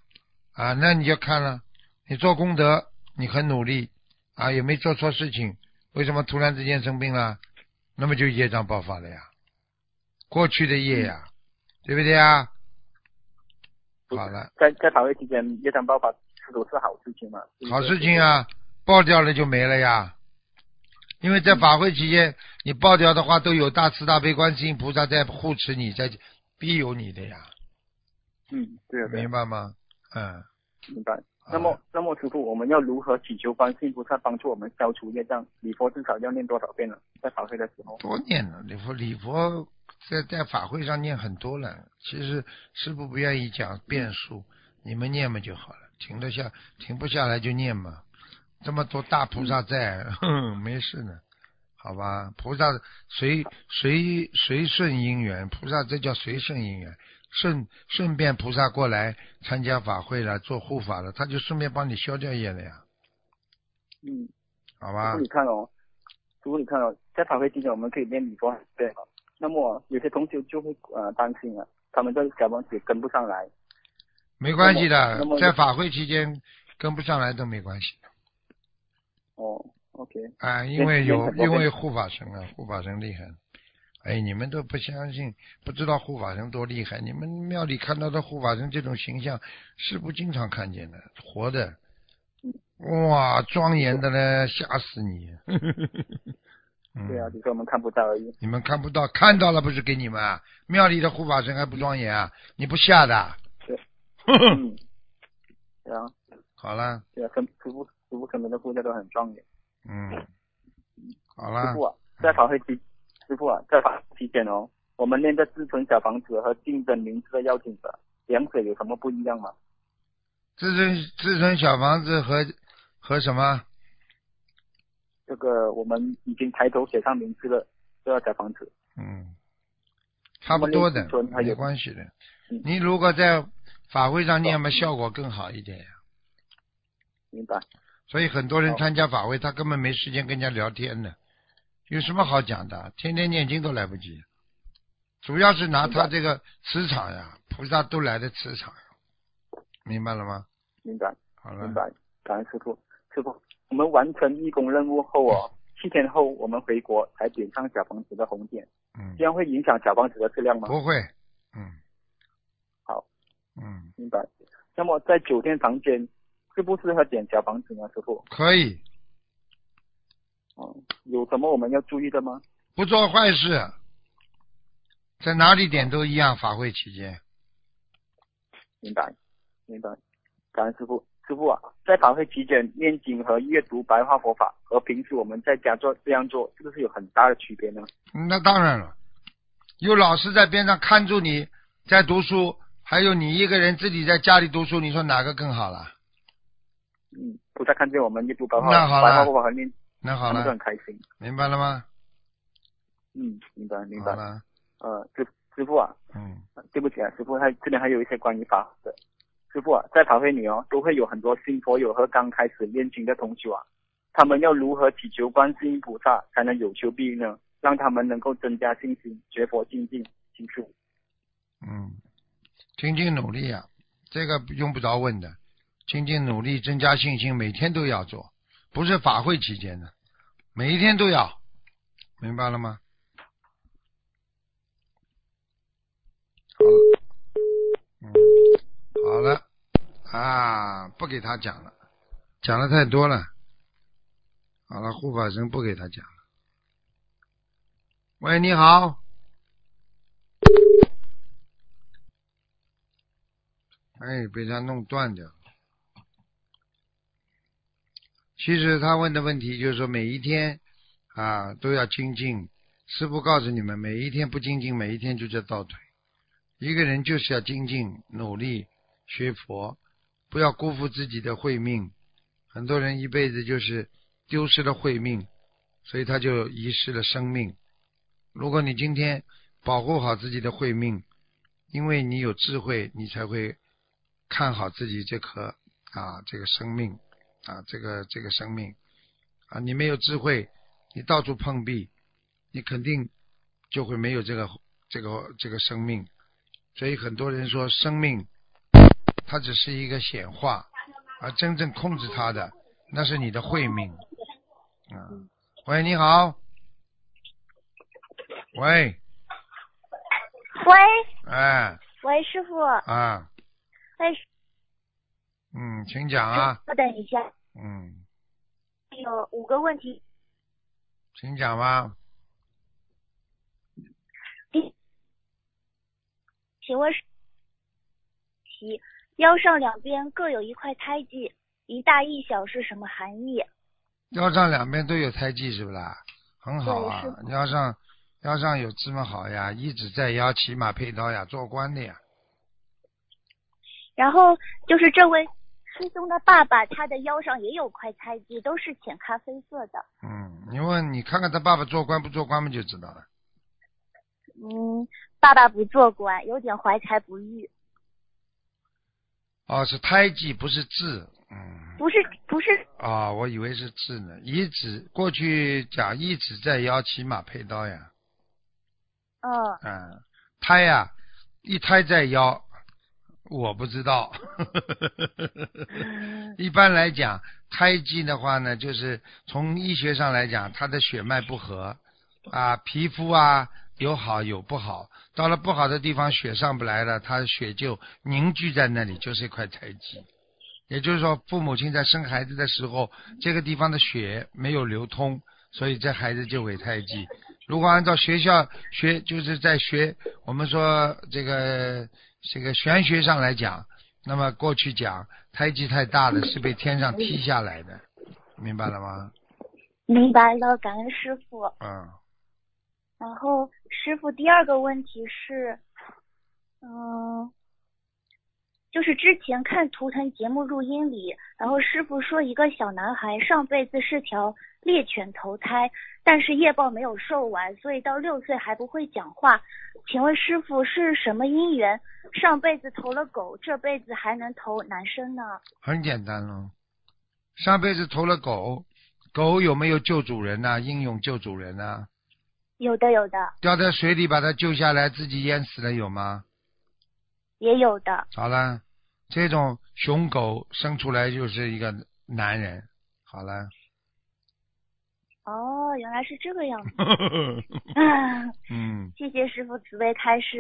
啊，那你就看了，你做功德，你很努力啊，有没有做错事情？为什么突然之间生病了？那么就业障爆发了呀，过去的业呀，对不对啊？好了，在在法会期间业障爆发是否是好事情嘛？好事情！啊，爆掉了就没了呀。因为在法会期间，你爆掉的话，都有大慈大悲观世音菩萨在护持你，在庇佑你的呀，嗯，对啊，对啊，明白吗？嗯，明白。那么，那么师傅，我们要如何祈求观世音菩萨帮助我们消除业障？礼佛至少要念多少遍呢？在法会的时候，多念了礼佛，礼佛在在法会上念很多了。其实师傅不愿意讲变数，你们念嘛就好了，停得下，停不下来就念嘛。这么多大菩萨在，哼，没事呢，好吧？菩萨随随随顺因缘，菩萨这叫随顺因缘。顺顺便菩萨过来参加法会了，做护法了，他就顺便帮你消掉业了呀。嗯，好吧师傅。你看哦，师傅你看哦，在法会期间我们可以念礼佛，对。那么有些同学就会呃担心了，他们的小房子跟不上来。没关系的在法会期间跟不上来都没关系的哦，OK，啊，因为有因为护法神啊，护法神厉害。哎，你们都不相信，不知道护法神多厉害。你们庙里看到的护法神这种形象，是不经常看见的，活的，哇，庄严的嘞，吓死你！嗯对啊，只是我们看不到而已。你们看不到，看到了不是给你们啊？庙里的护法神还不庄严啊？你不吓的？<laughs> 嗯，对啊，好了，对啊，跟师傅师傅可能的护驾都很庄严。嗯，好了师傅，啊，在法会期，师傅啊，在法会期间哦，我们念的自存小房子和竞争名字的邀请者，两者有什么不一样吗？自存自存小房子和和什么？这个我们已经抬头写上名字的这个小房子，嗯，差不多的有没关系的嗯。你如果在法会上念嘛，效果更好一点呀。明白？所以很多人参加法会，他根本没时间跟人家聊天的，有什么好讲的？天天念经都来不及。主要是拿他这个磁场呀，菩萨都来的磁场，明白了吗？明白？好了明，白？感恩师傅，师傅，我们完成义工任务后哦，七天后我们回国才点上小房子的红点，嗯这，样会影响小房子的质量吗？不会，嗯，好，嗯，明白。那么在酒店房间适不适合点小房子呢？师傅，可以，哦，有什么我们要注意的吗？不做坏事，在哪里点都一样。法会期间，明白，明白。感恩师傅，师傅啊，在法会期间念经和阅读白话佛法，和平时我们在家做这样做，是不是有很大的区别呢？那当然了，有老师在边上看住你在读书，还有你一个人自己在家里读书，你说哪个更好了？嗯，菩萨看见我们阅读白话那好了白话佛法和念，那好了很，开心。明白了吗？嗯，明白明白。了，呃，师师傅啊，嗯，对不起啊，师傅，他这边还有一些关于法的。师傅啊，在法会里哦，都会有很多新佛友和刚开始练经的同学啊，他们要如何祈求观世音菩萨才能有求必应呢？让他们能够增加信心，学佛精进，请示。嗯，精进努力啊，这个用不着问的，精进努力，增加信心，每天都要做，不是法会期间的，每一天都要，明白了吗？好了，嗯，好了，啊，不给他讲了，讲的太多了，好了，护法神不给他讲了。喂，你好。哎，被他弄断掉了。其实他问的问题就是说，每一天啊都要精进。师傅告诉你们，每一天不精进，每一天就叫倒退。一个人就是要精进、努力学佛，不要辜负自己的慧命。很多人一辈子就是丢失了慧命，所以他就遗失了生命。如果你今天保护好自己的慧命，因为你有智慧，你才会看好自己这颗啊这个生命啊这个这个生命啊，你没有智慧，你到处碰壁，你肯定就会没有这个这个这个生命。所以很多人说生命它只是一个显化，而真正控制它的那是你的慧命。啊，喂，你好。喂，喂。哎。喂，师傅，啊，喂，嗯，请讲啊，稍等一下，嗯，有五个问题。请讲吧。第，请问是。题腰上两边各有一块胎记，一大一小是什么含义？腰上两边都有胎记是不啦？很好啊，腰上腰上有这么好呀，一直在腰，骑马配刀呀，做官的呀。然后就是这位师兄的爸爸，他的腰上也有块胎记，都是浅咖啡色的。嗯，你问你看看他爸爸做官不做官嘛，就知道了。嗯，爸爸不做官，有点怀才不遇。哦，是胎记，不是痣。嗯。不是不是，啊、我以为是痣呢。一直过去讲一直在腰，骑马配刀呀。哦，嗯，胎呀、一胎在腰，我不知道。<laughs> 一般来讲，胎记的话呢，就是从医学上来讲，它的血脉不和啊，皮肤啊有好有不好，到了不好的地方血上不来了，他的血就凝聚在那里，就是一块胎记。也就是说，父母亲在生孩子的时候，这个地方的血没有流通，所以这孩子就为胎记。如果按照学校学，就是在学我们说这个这个玄学上来讲，那么过去讲胎记太大了是被天上踢下来的，明白了吗？明白了，感恩师傅。嗯，然后师傅第二个问题是，嗯，就是之前看图腾节目录音里，然后师傅说一个小男孩上辈子是条猎犬投胎，但是业报没有受完，所以到六岁还不会讲话。请问师傅是什么因缘？上辈子投了狗，这辈子还能投男生呢？很简单咯。上辈子投了狗，狗有没有救主人呐、英勇救主人呐、有的，有的，掉在水里把他救下来，自己淹死了有吗？也有的。好了，这种雄狗生出来就是一个男人。好了，哦，原来是这个样子。<laughs> 啊嗯，谢谢师傅慈悲开示。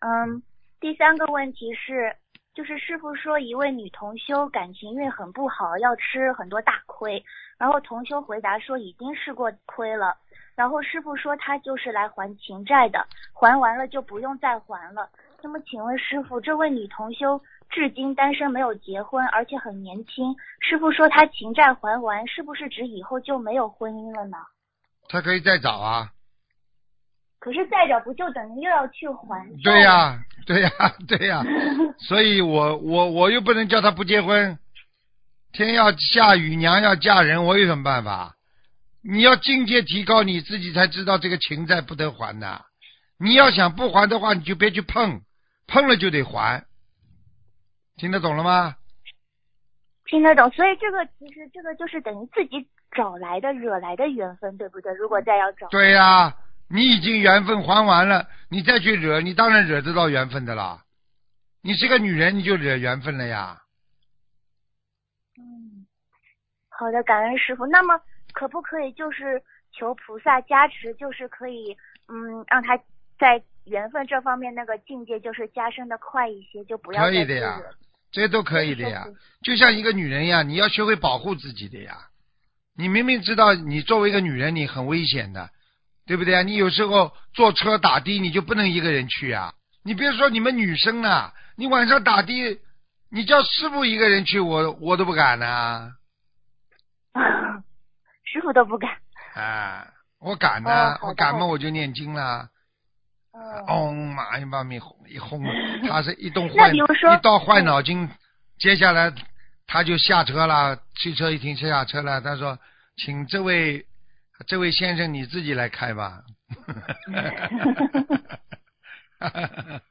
嗯，第三个问题是，就是师傅说一位女同修感情运很不好，要吃很多大亏。然后同修回答说已经试过亏了。然后师傅说他就是来还情债的，还完了就不用再还了。那么请问师傅，这位女同修至今单身没有结婚，而且很年轻。师傅说她情债还完，是不是指以后就没有婚姻了呢？她可以再找啊。可是再找不就等于又要去还？对呀、对呀、对呀、<laughs> 所以我我我又不能叫她不结婚，天要下雨娘要嫁人，我有什么办法？你要境界提高，你自己才知道这个情债不得还的。你要想不还的话，你就别去碰，碰了就得还。听得懂了吗？听得懂，所以这个其实这个就是等于自己找来的、惹来的缘分，对不对？如果再要找，对呀、你已经缘分还完了，你再去惹，你当然惹得到缘分的啦。你是个女人，你就惹缘分了呀。嗯，好的，感恩师傅。那么可不可以就是求菩萨加持，就是可以嗯让他在缘分这方面那个境界就是加深的快一些，就不要可以的呀这些都可以的呀就像一个女人一样，你要学会保护自己的呀。你明明知道你作为一个女人你很危险的，对不对啊？你有时候坐车打的你就不能一个人去啊。你别说你们女生啊，你晚上打的，你叫师傅一个人去，我我都不敢呐、<laughs> 师傅都不敢。啊。我敢呐、哦我敢嘛我就念经啦。嗯，嗡嘛一把米一轰，<laughs> 他是一动那坏比如说一到坏脑筋，接下来他就下车了，汽车一停下车了，他说：“请这位这位先生你自己来开吧。<laughs>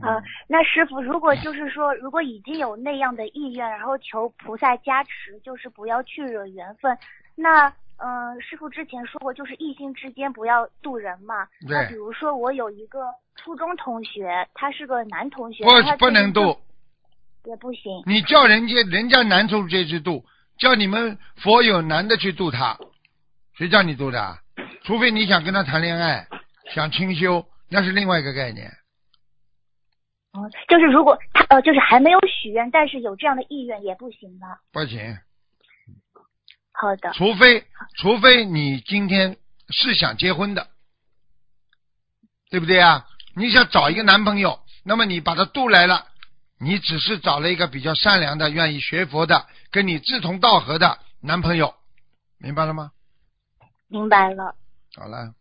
啊，那师傅，如果就是说，如果已经有那样的意愿，然后求菩萨加持，就是不要去惹缘分，那嗯、呃师傅之前说过，就是异性之间不要渡人嘛。那比如说，我有一个初中同学，他是个男同学，不他不能渡，也不行。你叫人家人家男同学去渡，叫你们佛有男的去渡他，谁叫你渡的啊？除非你想跟他谈恋爱，想清修，那是另外一个概念。哦，就是如果他呃，就是还没有许愿，但是有这样的意愿也不行吧？不行，好的，除非除非你今天是想结婚的，对不对啊？你想找一个男朋友，那么你把他渡来了，你只是找了一个比较善良的、愿意学佛的、跟你志同道合的男朋友，明白了吗？明白了。好了，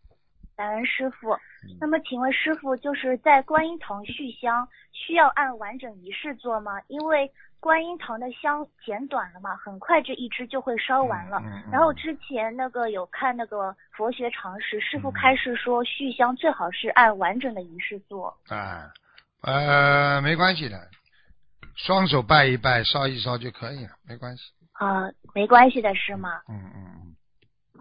感恩师傅。嗯那么，请问师傅，就是在观音堂续香，需要按完整仪式做吗？因为观音堂的香剪短了嘛，很快这一支就会烧完了。嗯嗯嗯然后之前那个有看那个佛学常识，师傅嗯开示说续香最好是按完整的仪式做。啊，呃，没关系的，双手拜一拜，烧一烧就可以了，没关系。啊、没关系的是吗？嗯嗯嗯，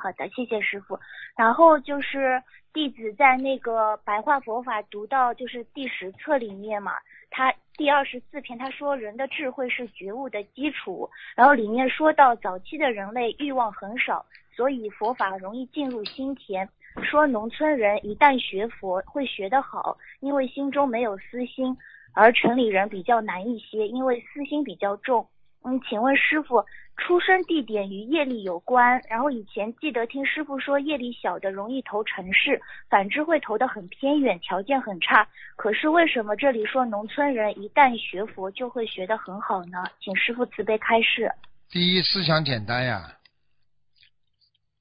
好的，谢谢师傅。然后就是弟子在那个白话佛法读到就是第十册里面嘛，他第二十四篇他说人的智慧是觉悟的基础，然后里面说到早期的人类欲望很少，所以佛法容易进入心田。说农村人一旦学佛会学得好，因为心中没有私心，而城里人比较难一些，因为私心比较重。嗯，请问师傅，出生地点与业力有关。然后以前记得听师傅说，业力小的容易投城市，反之会投得很偏远，条件很差。可是为什么这里说农村人一旦学佛就会学得很好呢？请师傅慈悲开示。第一思想简单呀，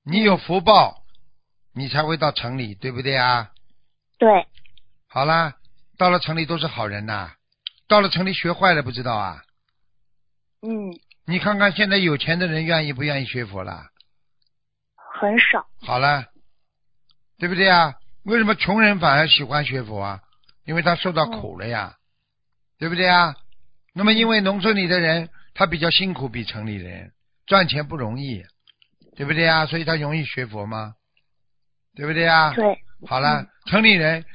你有福报，你才会到城里，对不对啊？对，好啦，到了城里都是好人呐，到了城里学坏了不知道啊？嗯，你看看现在有钱的人愿意不愿意学佛啦？很少。好了，对不对啊？为什么穷人反而喜欢学佛啊？因为他受到苦了呀，对不对啊？那么因为农村里的人他比较辛苦，比城里人赚钱不容易，对不对啊？所以他容易学佛吗？对不对啊？对，好了，城里人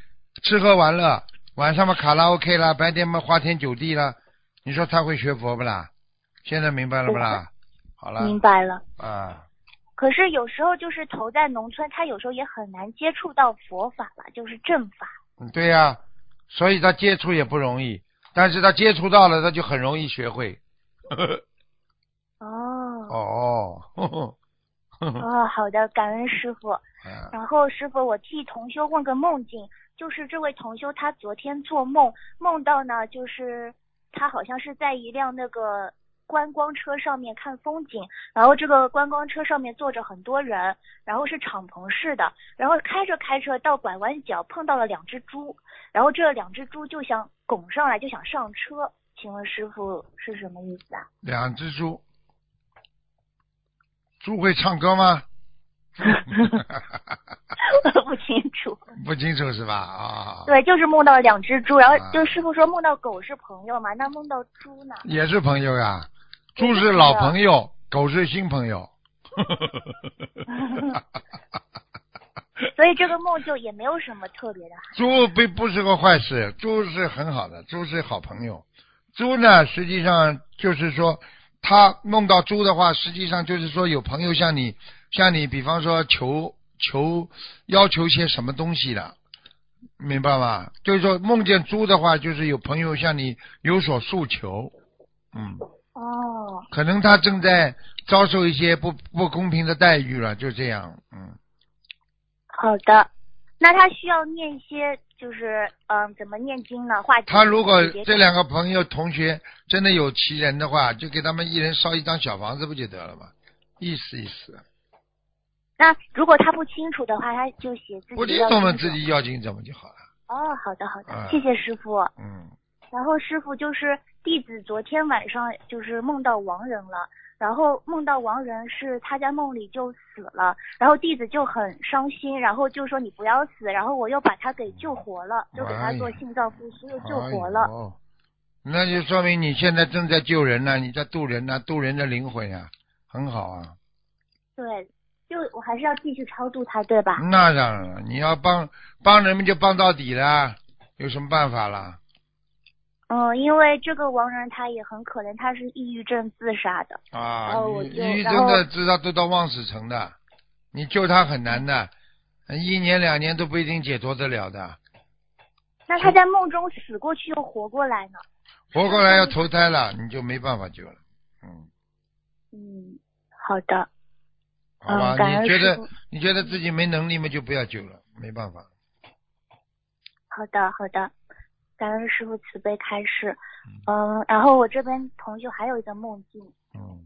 吃喝玩乐，晚上嘛卡拉 OK 啦，白天嘛花天酒地啦，你说他会学佛不啦？现在明白了不啦？好了，明白了。啊，可是有时候就是投在农村，他有时候也很难接触到佛法了，就是正法。嗯对呀、所以他接触也不容易，但是他接触到了，他就很容易学会。哦 <laughs> 哦，哦，好的，感恩师傅。嗯然后师傅，我替同修问个梦境，就是这位同修他昨天做梦，梦到呢，就是他好像是在一辆那个观光车上面看风景，然后这个观光车上面坐着很多人，然后是敞篷式的，然后开着开着到拐弯角碰到了两只猪，然后这两只猪就想拱上来，就想上车，请问师傅是什么意思啊？两只猪，猪会唱歌吗？<laughs> 不清楚。不清楚是吧？啊，对，就是梦到两只猪，然后啊就师傅说梦到狗是朋友嘛，那梦到猪呢？也是朋友呀。猪是是老朋友，狗是新朋友。所以这个梦就也没有什么特别的。猪不不是个坏事，猪是很好的，猪是好朋友。猪呢，实际上就是说，他梦到猪的话，实际上就是说有朋友向你，向你，比方说求求要求些什么东西的，明白吗？就是说梦见猪的话，就是有朋友向你有所诉求，嗯，哦，可能他正在遭受一些不不公平的待遇了，就这样，嗯。好的。那他需要念一些，就是嗯，怎么念经呢？化解他如果这两个朋友同学真的有奇人的话，就给他们一人烧一张小房子不就得了吗？意思意思，那如果他不清楚的话，他就写自己不清要楚嘛，自己要经怎么就好了？哦，好的好的，嗯谢谢师傅。嗯，然后师傅就是弟子昨天晚上就是梦到亡人了，然后梦到亡人是他在梦里就死了，然后弟子就很伤心，然后就说你不要死，然后我又把他给救活了，就给他做心脏复苏又救活了。哎那就说明你现在正在救人呢、你在渡人呢、渡人的灵魂呀、很好啊。对，就我还是要继续超度他，对吧？那当然了，你要帮帮人们就帮到底了，有什么办法啦？嗯，因为这个亡人他也很可怜，他是抑郁症自杀的。啊然后，我就抑郁症的自杀都到望死城的，你救他很难的，一年两年都不一定解脱得了的。那他在梦中死过去又活过来呢？活过来要投胎了，你就没办法救了。嗯，嗯，好的。好吧，你觉得你觉得自己没能力嘛，就不要救了，没办法。好的，好的，感感恩师傅慈悲开示。嗯，然后我这边同学还有一个梦境。嗯，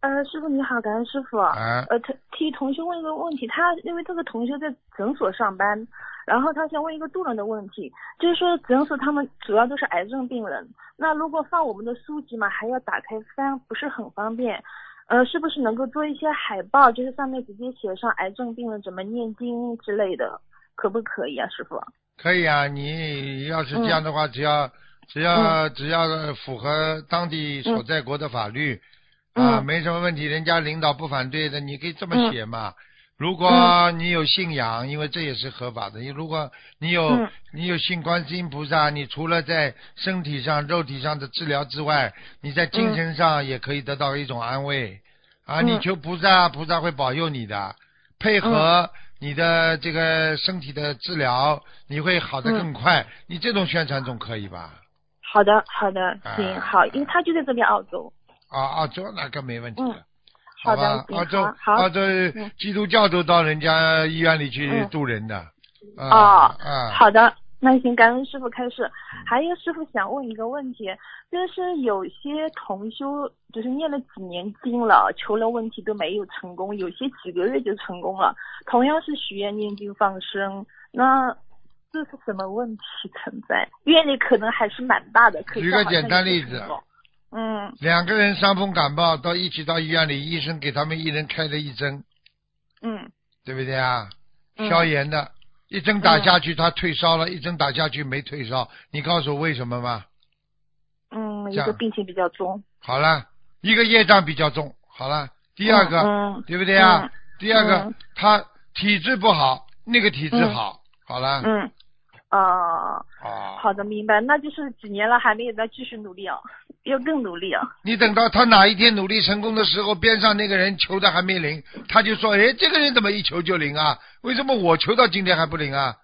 呃，师傅你好，感恩师傅。啊，呃，他替同学问一个问题，他因为这个同学在诊所上班，然后他想问一个渡人的问题，就是说诊所他们主要都是癌症病人，那如果放我们的书籍嘛，还要打开翻，不是很方便。呃，是不是能够做一些海报，就是上面直接写上癌症病人怎么念经之类的，可不可以啊，师傅？可以啊，你要是这样的话，只要只要只要符合当地所在国的法律啊，嗯。没什么问题，人家领导不反对的，你可以这么嗯。写嘛。如果你有信仰，因为这也是合法的。如果你有、嗯。你有信观世音菩萨，你除了在身体上、肉体上的治疗之外，你在精神上也可以得到一种安慰。啊，嗯。你求菩萨，菩萨会保佑你的，配合你的这个身体的治疗，你会好的更快。你这种宣传总可以吧？好的，好的，啊行，好，因为他就在这边澳洲。啊，澳洲那个没问题的。嗯好的吧，澳洲澳洲嗯基督教都到人家医院里去嗯渡人的。啊哦啊，好的，那行，感恩师傅开示。还有师傅想问一个问题，就是有些同修就是念了几年经了，求了问题都没有成功，有些几个月就成功了。同样是许愿念经放生，那这是什么问题存在？愿力可能还是蛮大的，可举个简单例子嗯两个人伤风感冒到一起到医院里，医生给他们一人开了一针，嗯对不对啊？嗯消炎的，一针打下去他退烧了，一针打下去没退烧，你告诉我为什么吗？嗯，一这个病情比较重。好了，一个业障比较重，好了，第二个，嗯嗯对不对啊？嗯第二个，嗯他体质不好，那个体质好，好了，嗯，啊、啊，好的，明白。那就是几年了，还没有再继续努力啊，<laughs> 要更努力啊。你等到他哪一天努力成功的时候，边上那个人求的还没灵，他就说：“哎，这个人怎么一求就灵啊？为什么我求到今天还不灵啊？”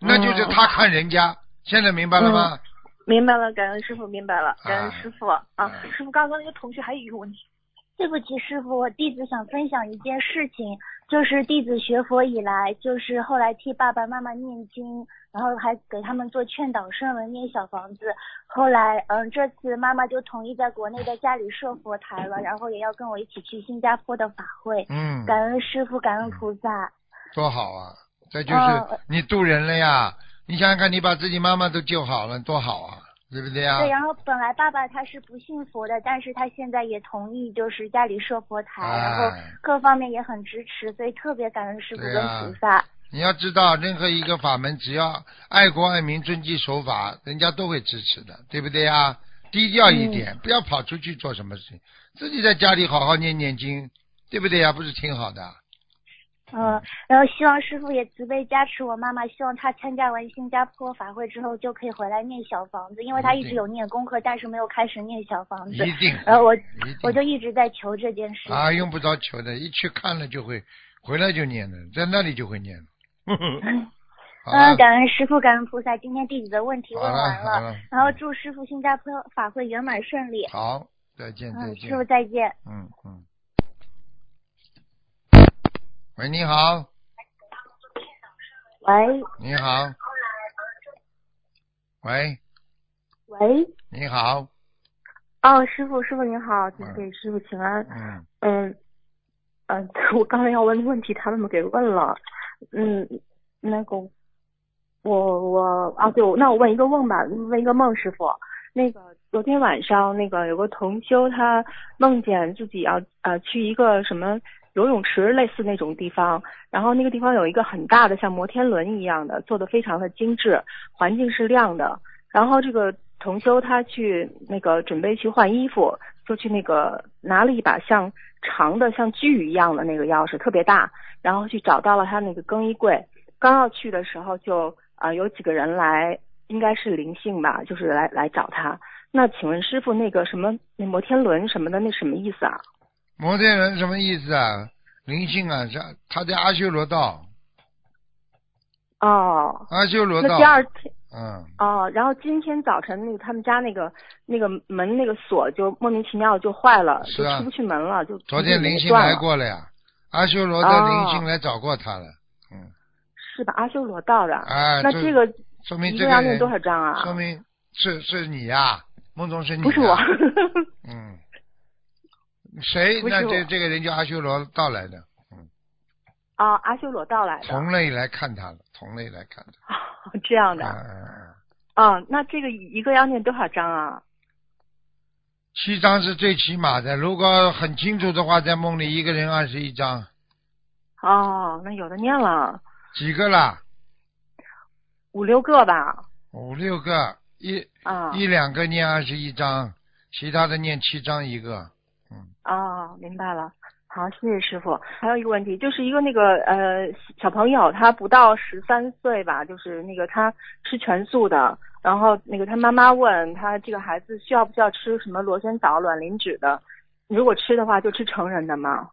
那就是他看人家。现在明白了吗？明白了，感恩师傅，明白了，感恩啊师傅啊。啊师傅，刚刚那个同学还有一个问题，对不起，师傅，我弟子想分享一件事情，就是弟子学佛以来，就是后来替爸爸妈妈念经，然后还给他们做劝导圣文、念小房子。后来，嗯，这次妈妈就同意在国内的家里设佛台了，然后也要跟我一起去新加坡的法会。嗯，感恩师傅，感恩菩萨。多好啊！这就是嗯你渡人了呀！你想想看，你把自己妈妈都救好了，多好啊，对不对啊？对，然后本来爸爸他是不信佛的，但是他现在也同意，就是家里设佛台，哎然后各方面也很支持，所以特别感恩师傅跟菩萨。你要知道，任何一个法门，只要爱国爱民、遵纪守法，人家都会支持的，对不对啊？低调一点，不要跑出去做什么事情，自己在家里好好念念经，对不对呀？不是挺好的？嗯，然后希望师傅也慈悲加持我妈妈，希望她参加完新加坡法会之后就可以回来念小房子，因为她一直有念功课，但是没有开始念小房子。一定。然后我我就一直在求这件事。啊，用不着求的，一去看了就会，回来就念了，在那里就会念了。<laughs> 嗯，感恩师傅，感恩菩萨，今天弟子的问题问完了然后祝师傅新加坡法会圆满顺利。好，再见再嗯，见师。傅再见。嗯嗯。喂，你好，喂你好。喂，喂，你好，哦，师傅，师傅您好，嗯给师傅请安。嗯，嗯嗯，我刚才要问的问题，他们给问了。嗯，那个，我我啊，对，那我问一个梦吧，问一个梦，师傅。那个昨天晚上，那个有个同修，他梦见自己要呃去一个什么游泳池类似那种地方，然后那个地方有一个很大的像摩天轮一样的，做的非常的精致，环境是亮的。然后这个同修他去那个准备去换衣服，就去那个拿了一把像长的像锯一样的那个钥匙，特别大，然后去找到了他那个更衣柜。刚要去的时候就，啊有几个人来，应该是灵性吧，就是来来找他。那请问师傅，那个什么那摩天轮什么的，那什么意思啊？摩天轮什么意思啊？灵性啊，是他在阿修罗道，哦，阿修罗道那第。二天嗯，哦，然后今天早晨那个他们家那个那个门那个锁就莫名其妙就坏了，是啊就出不去门了，就昨天灵性，来过了呀，阿修罗的灵性来找过他了。嗯，是吧？阿修罗道的。啊，那这个说明这个人多少张啊？说明是是你呀、梦中是你、啊，不是我，嗯，谁？那这这个人叫阿修罗到来的，嗯啊，阿修罗到来的，同类来看他了，同类来看他。<laughs> 这样的。嗯嗯嗯，啊，那这个一个要念多少章啊？七张是最起码的，如果很清楚的话，在梦里一个人二十一张，哦，那有的念了几个啦？五六个吧。五六个，一啊一两个念二十一张，其他的念七张一个。哦，明白了。好，谢谢师傅。还有一个问题，就是一个那个呃小朋友，他不到十三岁吧，就是那个他吃全素的，然后那个他妈妈问他这个孩子需要不需要吃什么螺旋藻、卵磷脂的，如果吃的话就吃成人的吗？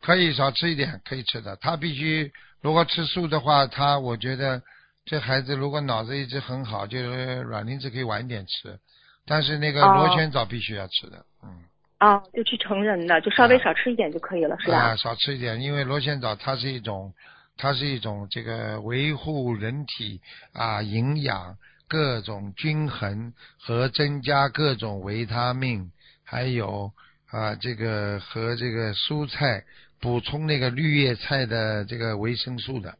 可以少吃一点，可以吃的。他必须如果吃素的话，他我觉得这孩子如果脑子一直很好，就是卵磷脂可以晚一点吃，但是那个哦螺旋藻必须要吃的，嗯，啊，就去成人的，就稍微少吃一点就可以了，是吧？啊，少吃一点，因为螺旋藻它是一种，它是一种这个维护人体啊营养各种均衡和增加各种维他命，还有啊这个和这个蔬菜补充那个绿叶菜的这个维生素的，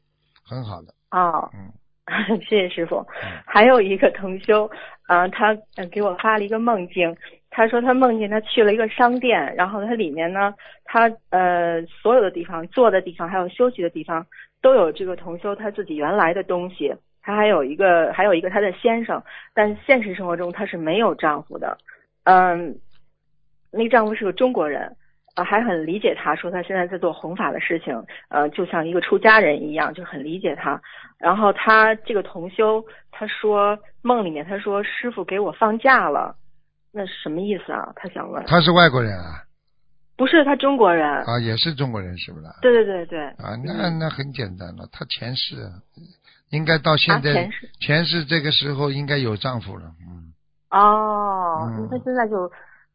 很好的，哦，嗯 <laughs> 谢谢师傅嗯。还有一个同修，呃，他呃给我发了一个梦境，他说他梦见他去了一个商店，然后他里面呢，他呃所有的地方坐的地方还有休息的地方都有这个同修他自己原来的东西，他还有一个还有一个他的先生，但现实生活中他是没有丈夫的，嗯，那个丈夫是个中国人。呃，还很理解他，说他现在在做弘法的事情，呃，就像一个出家人一样，就很理解他。然后他这个同修，他说梦里面他说师傅给我放假了，那是什么意思啊？他想问。他是外国人啊，不是他中国人。啊也是中国人是不是？对对对对。啊，那那很简单了，他前世应该到现在、啊前世前世这个时候应该有丈夫了，嗯，哦，嗯那他现在就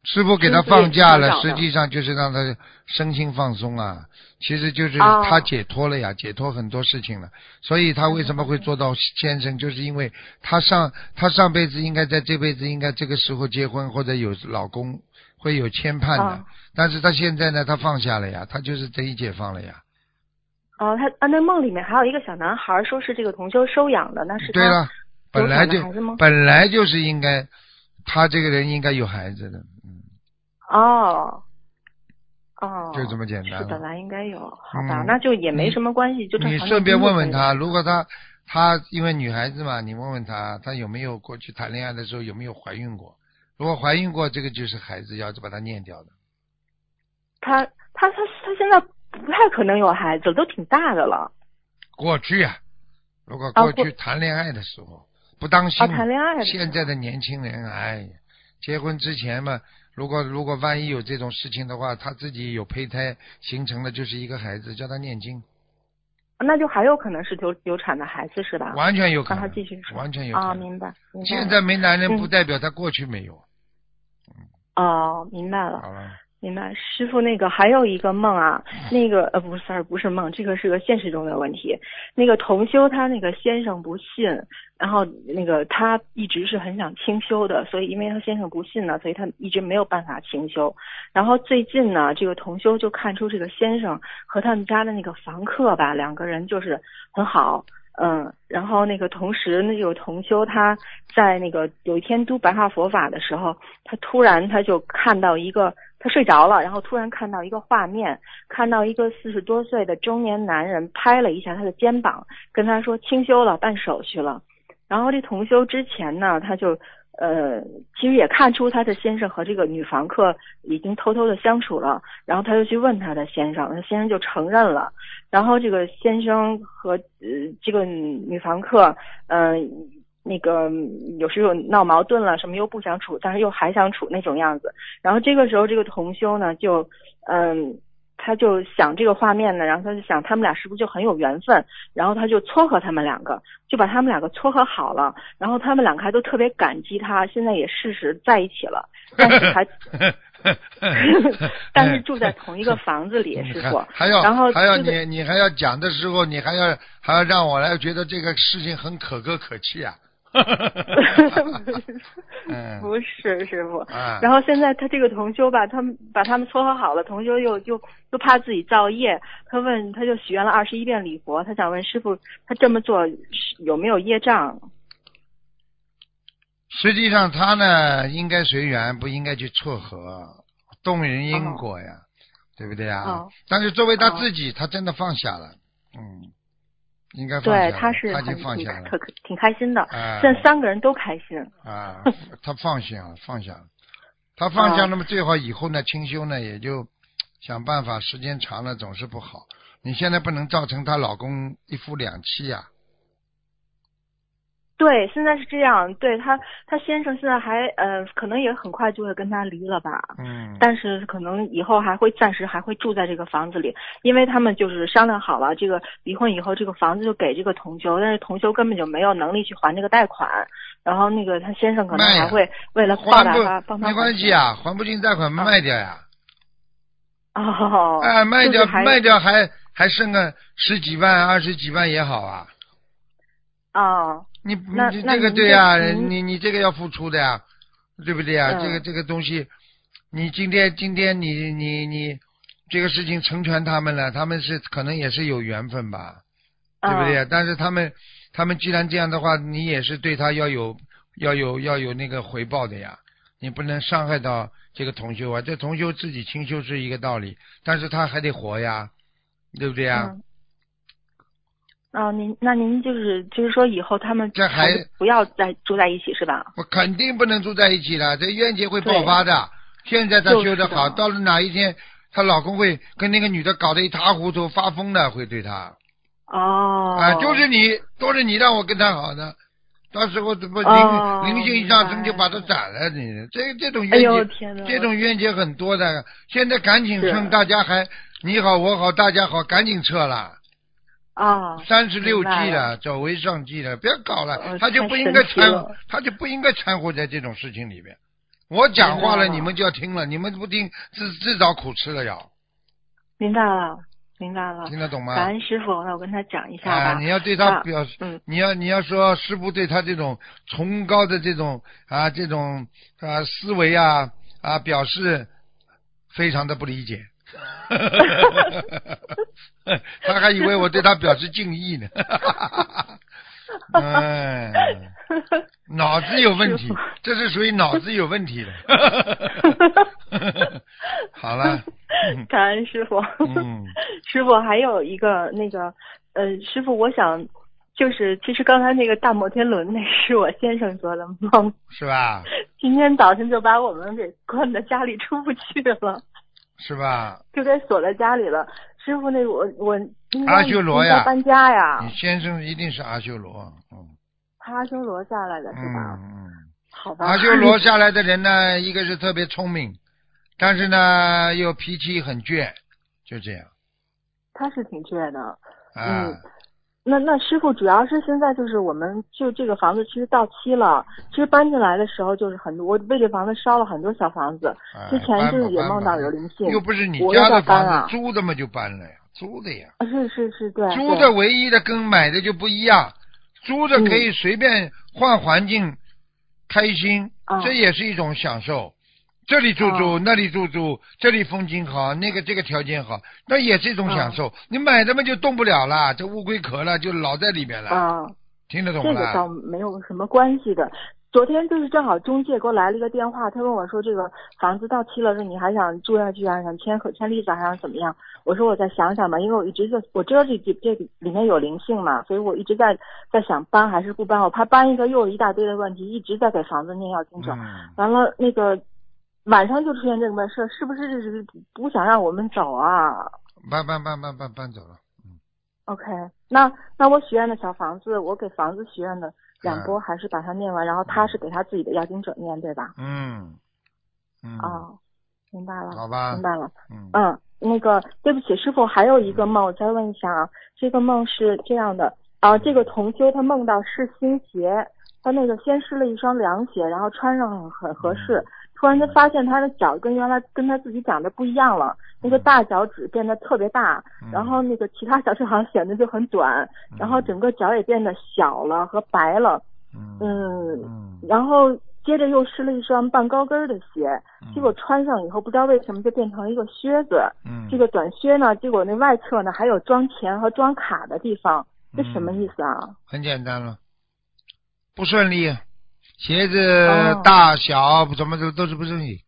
师傅给他放假了，实际上就是让他身心放松啊，其实就是他解脱了呀，解脱很多事情了，所以他为什么会做到先生，就是因为他上他上辈子应该在这辈子应该这个时候结婚或者有老公会有牵绊的，但是他现在呢，他放下了呀，他就是得以解放了呀，哦，他啊，那梦里面还有一个小男孩，说是这个同修收养的，那是对了，本来就本来就是应该，他这个人应该有孩子的，哦。哦，就这么简单是本来应该有，好吧，嗯那就也没什么关系，就正你顺便问问他，如果他他因为女孩子嘛，你问问他，他有没有过去谈恋爱的时候有没有怀孕过？如果怀孕过，这个就是孩子，要把它念掉的。他他他他现在不太可能有孩子，都挺大的了。过去啊，如果啊过过去谈恋爱的时候、不当心，啊谈恋爱的时候现在的年轻人，哎呀，结婚之前嘛，如果如果万一有这种事情的话，他自己有胚胎形成的就是一个孩子，叫他念经，那就还有可能是流流产的孩子是吧？完全有可能，让他继续说完全有可能。啊，明白。明白现在没男人，嗯不代表他过去没有。哦，明白了。好了。明白，师傅，那个还有一个梦啊，那个呃不是，sorry，不是梦，这个是个现实中的问题。那个同修他那个先生不信，然后那个他一直是很想清修的，所以因为他先生不信呢，所以他一直没有办法清修。然后最近呢，这个同修就看出这个先生和他们家的那个房客吧，两个人就是很好。嗯，然后那个同时呢，有同修他在那个有一天读白话佛法的时候，他突然他就看到一个他睡着了，然后突然看到一个画面，看到一个四十多岁的中年男人拍了一下他的肩膀，跟他说清修了，办手续了。然后这同修之前呢，他就呃，其实也看出他的先生和这个女房客已经偷偷的相处了，然后他就去问他的先生，他先生就承认了。然后这个先生和呃这个女房客，嗯、那个有时候闹矛盾了，什么又不想处，但是又还想处那种样子。然后这个时候，这个同修呢，就嗯。他就想这个画面呢，然后他就想他们俩是不是就很有缘分，然后他就撮合他们两个，就把他们两个撮合好了，然后他们两个还都特别感激他，现在也事实在一起了，但是还 <laughs> 但是住在同一个房子里，师傅。还还要然后还要你你还要讲的时候，你还要还要让我来觉得这个事情很可歌可泣啊。<laughs> 嗯不是师傅。啊，然后现在他这个同修吧，他们把他们撮合好了，同修又又又怕自己造业，他问他就许愿了二十一遍礼佛，他想问师傅，他这么做有没有业障？实际上他呢应该随缘，不应该去撮合，动人因果呀，对不对呀？哦但是作为他哦自己，他真的放下了，嗯，应该放下对，了，他是他已经放下了可可挺开心的，哎现在三个人都开心。啊，他放下了，放下了，他放下，啊那么最好以后呢，清修呢也就想办法，时间长了总是不好。你现在不能造成她老公一夫两妻呀、对，现在是这样。对他，他先生现在还呃，可能也很快就会跟他离了吧。嗯，但是可能以后还会暂时还会住在这个房子里，因为他们就是商量好了，这个离婚以后这个房子就给这个同修，但是同修根本就没有能力去还这个贷款，然后那个他先生可能还会为了报还答他帮他没关系啊，还不进贷款卖掉呀，哦，哎，卖掉就是还卖掉还还剩个十几万、二十几万也好啊。哦，你那你这个对呀、你你这个要付出的呀，对不对呀？嗯这个这个东西，你今天今天你你你这个事情成全他们了，他们是可能也是有缘分吧，对不对呀？嗯但是他们他们既然这样的话，你也是对他要有要有要有那个回报的呀，你不能伤害到这个同修啊。这同修自己清修是一个道理，但是他还得活呀，对不对呀？嗯。哦，您那您就是就是说以后他们这还是不要再住在一起是吧？我肯定不能住在一起了，这冤结会爆发的。现在她修得好，到了哪一天，她老公会跟那个女的搞得一塌糊涂，发疯的，会对她哦，啊，就是你，都是你让我跟她好的，到时候怎么灵、哦灵性一上升就把她斩了，你这这种哎冤结，这种冤结很多的。现在赶紧趁大家还你好我好大家好，赶紧撤了。啊，三十六计了了，走为上计了，不要搞了，呃他就不应该掺他就不应该掺和在这种事情里面。我讲话了，你们就要听了，你们不听，自自找苦吃了要，明白了，明白了。听得懂吗？感恩师傅，那我跟他讲一下啊，吧。你要对他啊表示，嗯你要你要说师傅对他这种崇高的这种啊这种啊思维啊啊表示非常的不理解，<laughs> 他还以为我对他表示敬意呢。<laughs> 哎，脑子有问题，这是属于脑子有问题的。<laughs> 好了，感恩师傅。嗯，师傅还有一个那个呃，师傅，我想就是其实刚才那个大摩天轮那是我先生做的梦，是吧？今天早晨就把我们给关在家里出不去了，是吧？就给锁在家里了。师傅，那我我阿修罗呀搬家呀你，先生一定是阿修罗，嗯他阿修罗下来的是吧？嗯嗯。好吧。阿修罗下来的人呢，一个是特别聪明，但是呢又脾气很倔，就这样他是挺倔的。啊。嗯那那师傅主要是现在就是我们就这个房子其实到期了，其实搬进来的时候就是很多，我为这房子烧了很多小房子，哎之前就是也梦到有灵性，又不是你家的房子，租的嘛就搬了呀，租的呀。啊是是是，对，租的唯一的跟买的就不一样，租的嗯可以随便换环境，开心，啊这也是一种享受。这里住住，哦那里住住，这里风景好，那个这个条件好，那也是一种享嗯受。你买的嘛就动不了了，这乌龟壳了就老在里面了，啊，听得懂吗？这个倒没有什么关系的。昨天就是正好中介给我来了一个电话，他问我说这个房子到期了，说你还想住下去啊？想签合签例子还想怎么样？我说我再想想吧，因为我一直就我知道这这这里面有灵性嘛，所以我一直在在想搬还是不搬。我怕搬一个又有一大堆的问题，一直在给房子念要经者。嗯，完了那个晚上就出现这个事，是不是就是不想让我们走啊搬搬搬搬搬搬走了。嗯？OK，那那我许愿的小房子，我给房子许愿的两嗯波还是把它念完，然后他是给他自己的要经者念，对吧？嗯嗯，哦，明白了，好吧明白了。嗯嗯，那个对不起，师傅，还有一个梦，我再问一下啊，这个梦是这样的啊，这个同修他梦到是新鞋，他那个先试了一双凉鞋，然后穿上很很合适，突然间发现他的脚跟原来跟他自己长的不一样了，那个大脚趾变得特别大，嗯。然后那个其他小趾好像显得就很短，然后整个脚也变得小了和白了，嗯。然后接着又试了一双半高跟儿的鞋，嗯结果穿上以后不知道为什么就变成了一个靴子，嗯，这个短靴呢，结果那外侧呢还有装钱和装卡的地方，这什么意思啊？很简单了，不顺利，鞋子哦。大小怎么都都是不顺利，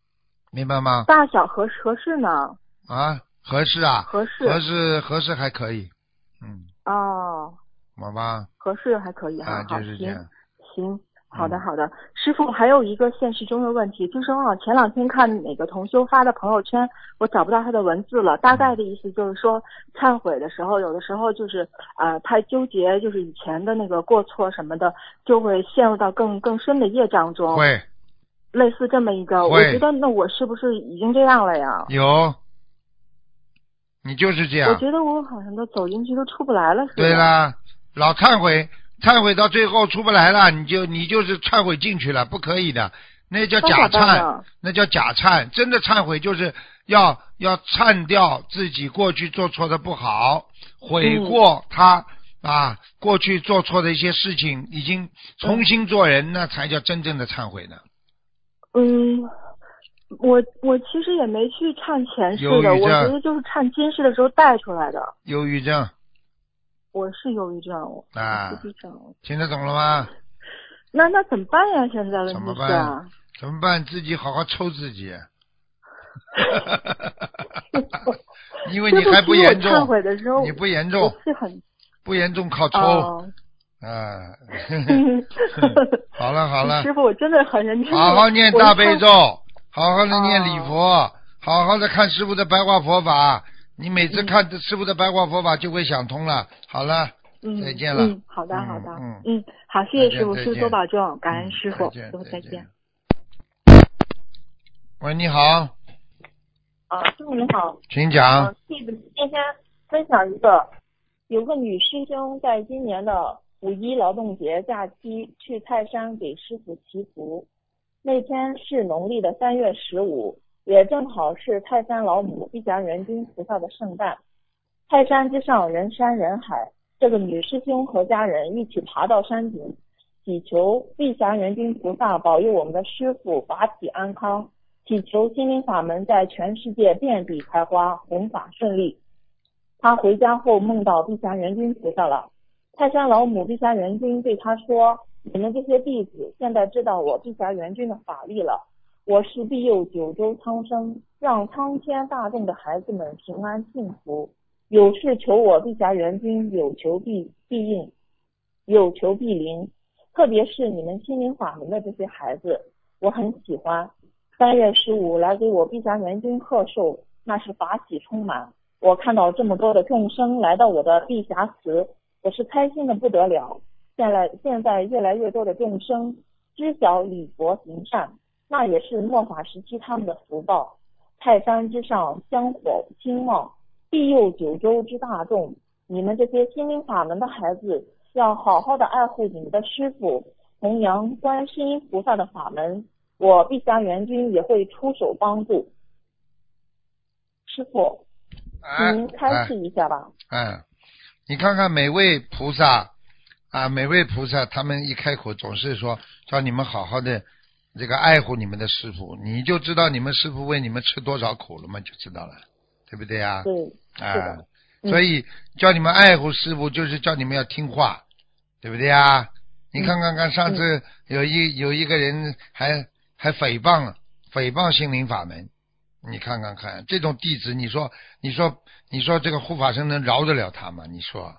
明白吗？大小合适合适呢？啊，合适啊，合适。合适合适还可以，嗯，哦，好吧，合适还可以哈，啊，好行就是这样，行。好的，嗯好的，师傅还有一个现实中的问题，就是我前两天看哪个同修发的朋友圈，我找不到他的文字了。大概的意思就是说，忏悔的时候，有的时候就是啊、呃太纠结，就是以前的那个过错什么的，就会陷入到更更深的业障中。会类似这么一个，我觉得那我是不是已经这样了呀？有，你就是这样，我觉得我好像都走进去都出不来了似的。对啦，老忏悔，忏悔到最后出不来了，你就你就是忏悔进去了，不可以的，那叫假忏，那叫假忏。真的忏悔就是要要忏掉自己过去做错的不好，悔过他、啊过去做错的一些事情，已经重新做人，那才叫真正的忏悔呢。嗯，我我其实也没去忏前世的，我觉得就是忏今世的时候带出来的。忧郁症我是忧郁症，啊。听得懂了吗？那那怎么办呀？现在问怎么题是啊办，怎么办？自己好好抽自己。<laughs> 因为你还不严重师傅其实我忏悔的时候，你不严重是很不严重靠抽。哦。啊，<laughs> 好了好了，师傅，我真的很认真。好好念大悲咒，好好的念哦礼佛，好好的看师傅的白话佛法。你每次嗯看师傅的白话佛法，就会想通了。好了，嗯，再见了嗯，好的嗯好的，嗯嗯，好，谢谢师傅，师傅多保重，感恩嗯师傅，师傅再见。。喂，你好，啊，师傅您好，请讲啊。，弟子今天分享一个，有个女师兄在今年的五一劳动节假期去泰山给师傅祈福，那天是农历的三月十五，也正好是泰山老母碧霞元君菩萨的圣诞。泰山之上人山人海，这个女师兄和家人一起爬到山顶，祈求碧霞元君菩萨保佑我们的师傅法体安康，祈求心灵法门在全世界遍地开花，弘法顺利。他回家后梦到碧霞元君菩萨了，泰山老母碧霞元君对他说：“你们这些弟子现在知道我碧霞元君的法力了，我是庇佑九州苍生，让苍天大众的孩子们平安幸福。有事求我碧霞元君，有求必必应，有求必灵。特别是你们心灵法门的这些孩子，我很喜欢。三月十五来给我碧霞元君贺寿，那是法喜充满。我看到这么多的众生来到我的碧霞祠，我是开心的不得了。现在现在越来越多的众生知晓礼佛行善，那也是末法时期他们的福报。泰山之上香火兴旺，庇佑九州之大众。你们这些心灵法门的孩子，要好好的爱护你们的师傅，弘扬观世音菩萨的法门。我碧霞元君也会出手帮助。师傅，哎您开示一下吧。哎，你看看每位菩萨啊，每位菩萨，他们一开口总是说叫你们好好的这个爱护你们的师傅，你就知道你们师傅为你们吃多少苦了嘛，就知道了，对不对啊？对，啊，，嗯所以叫你们爱护师傅，就是叫你们要听话，对不对啊？你看看看，上次有一有一个人还还诽谤诽谤心灵法门，你看看看，这种弟子，你说你说你说这个护法神能饶得了他吗？你说，嗯，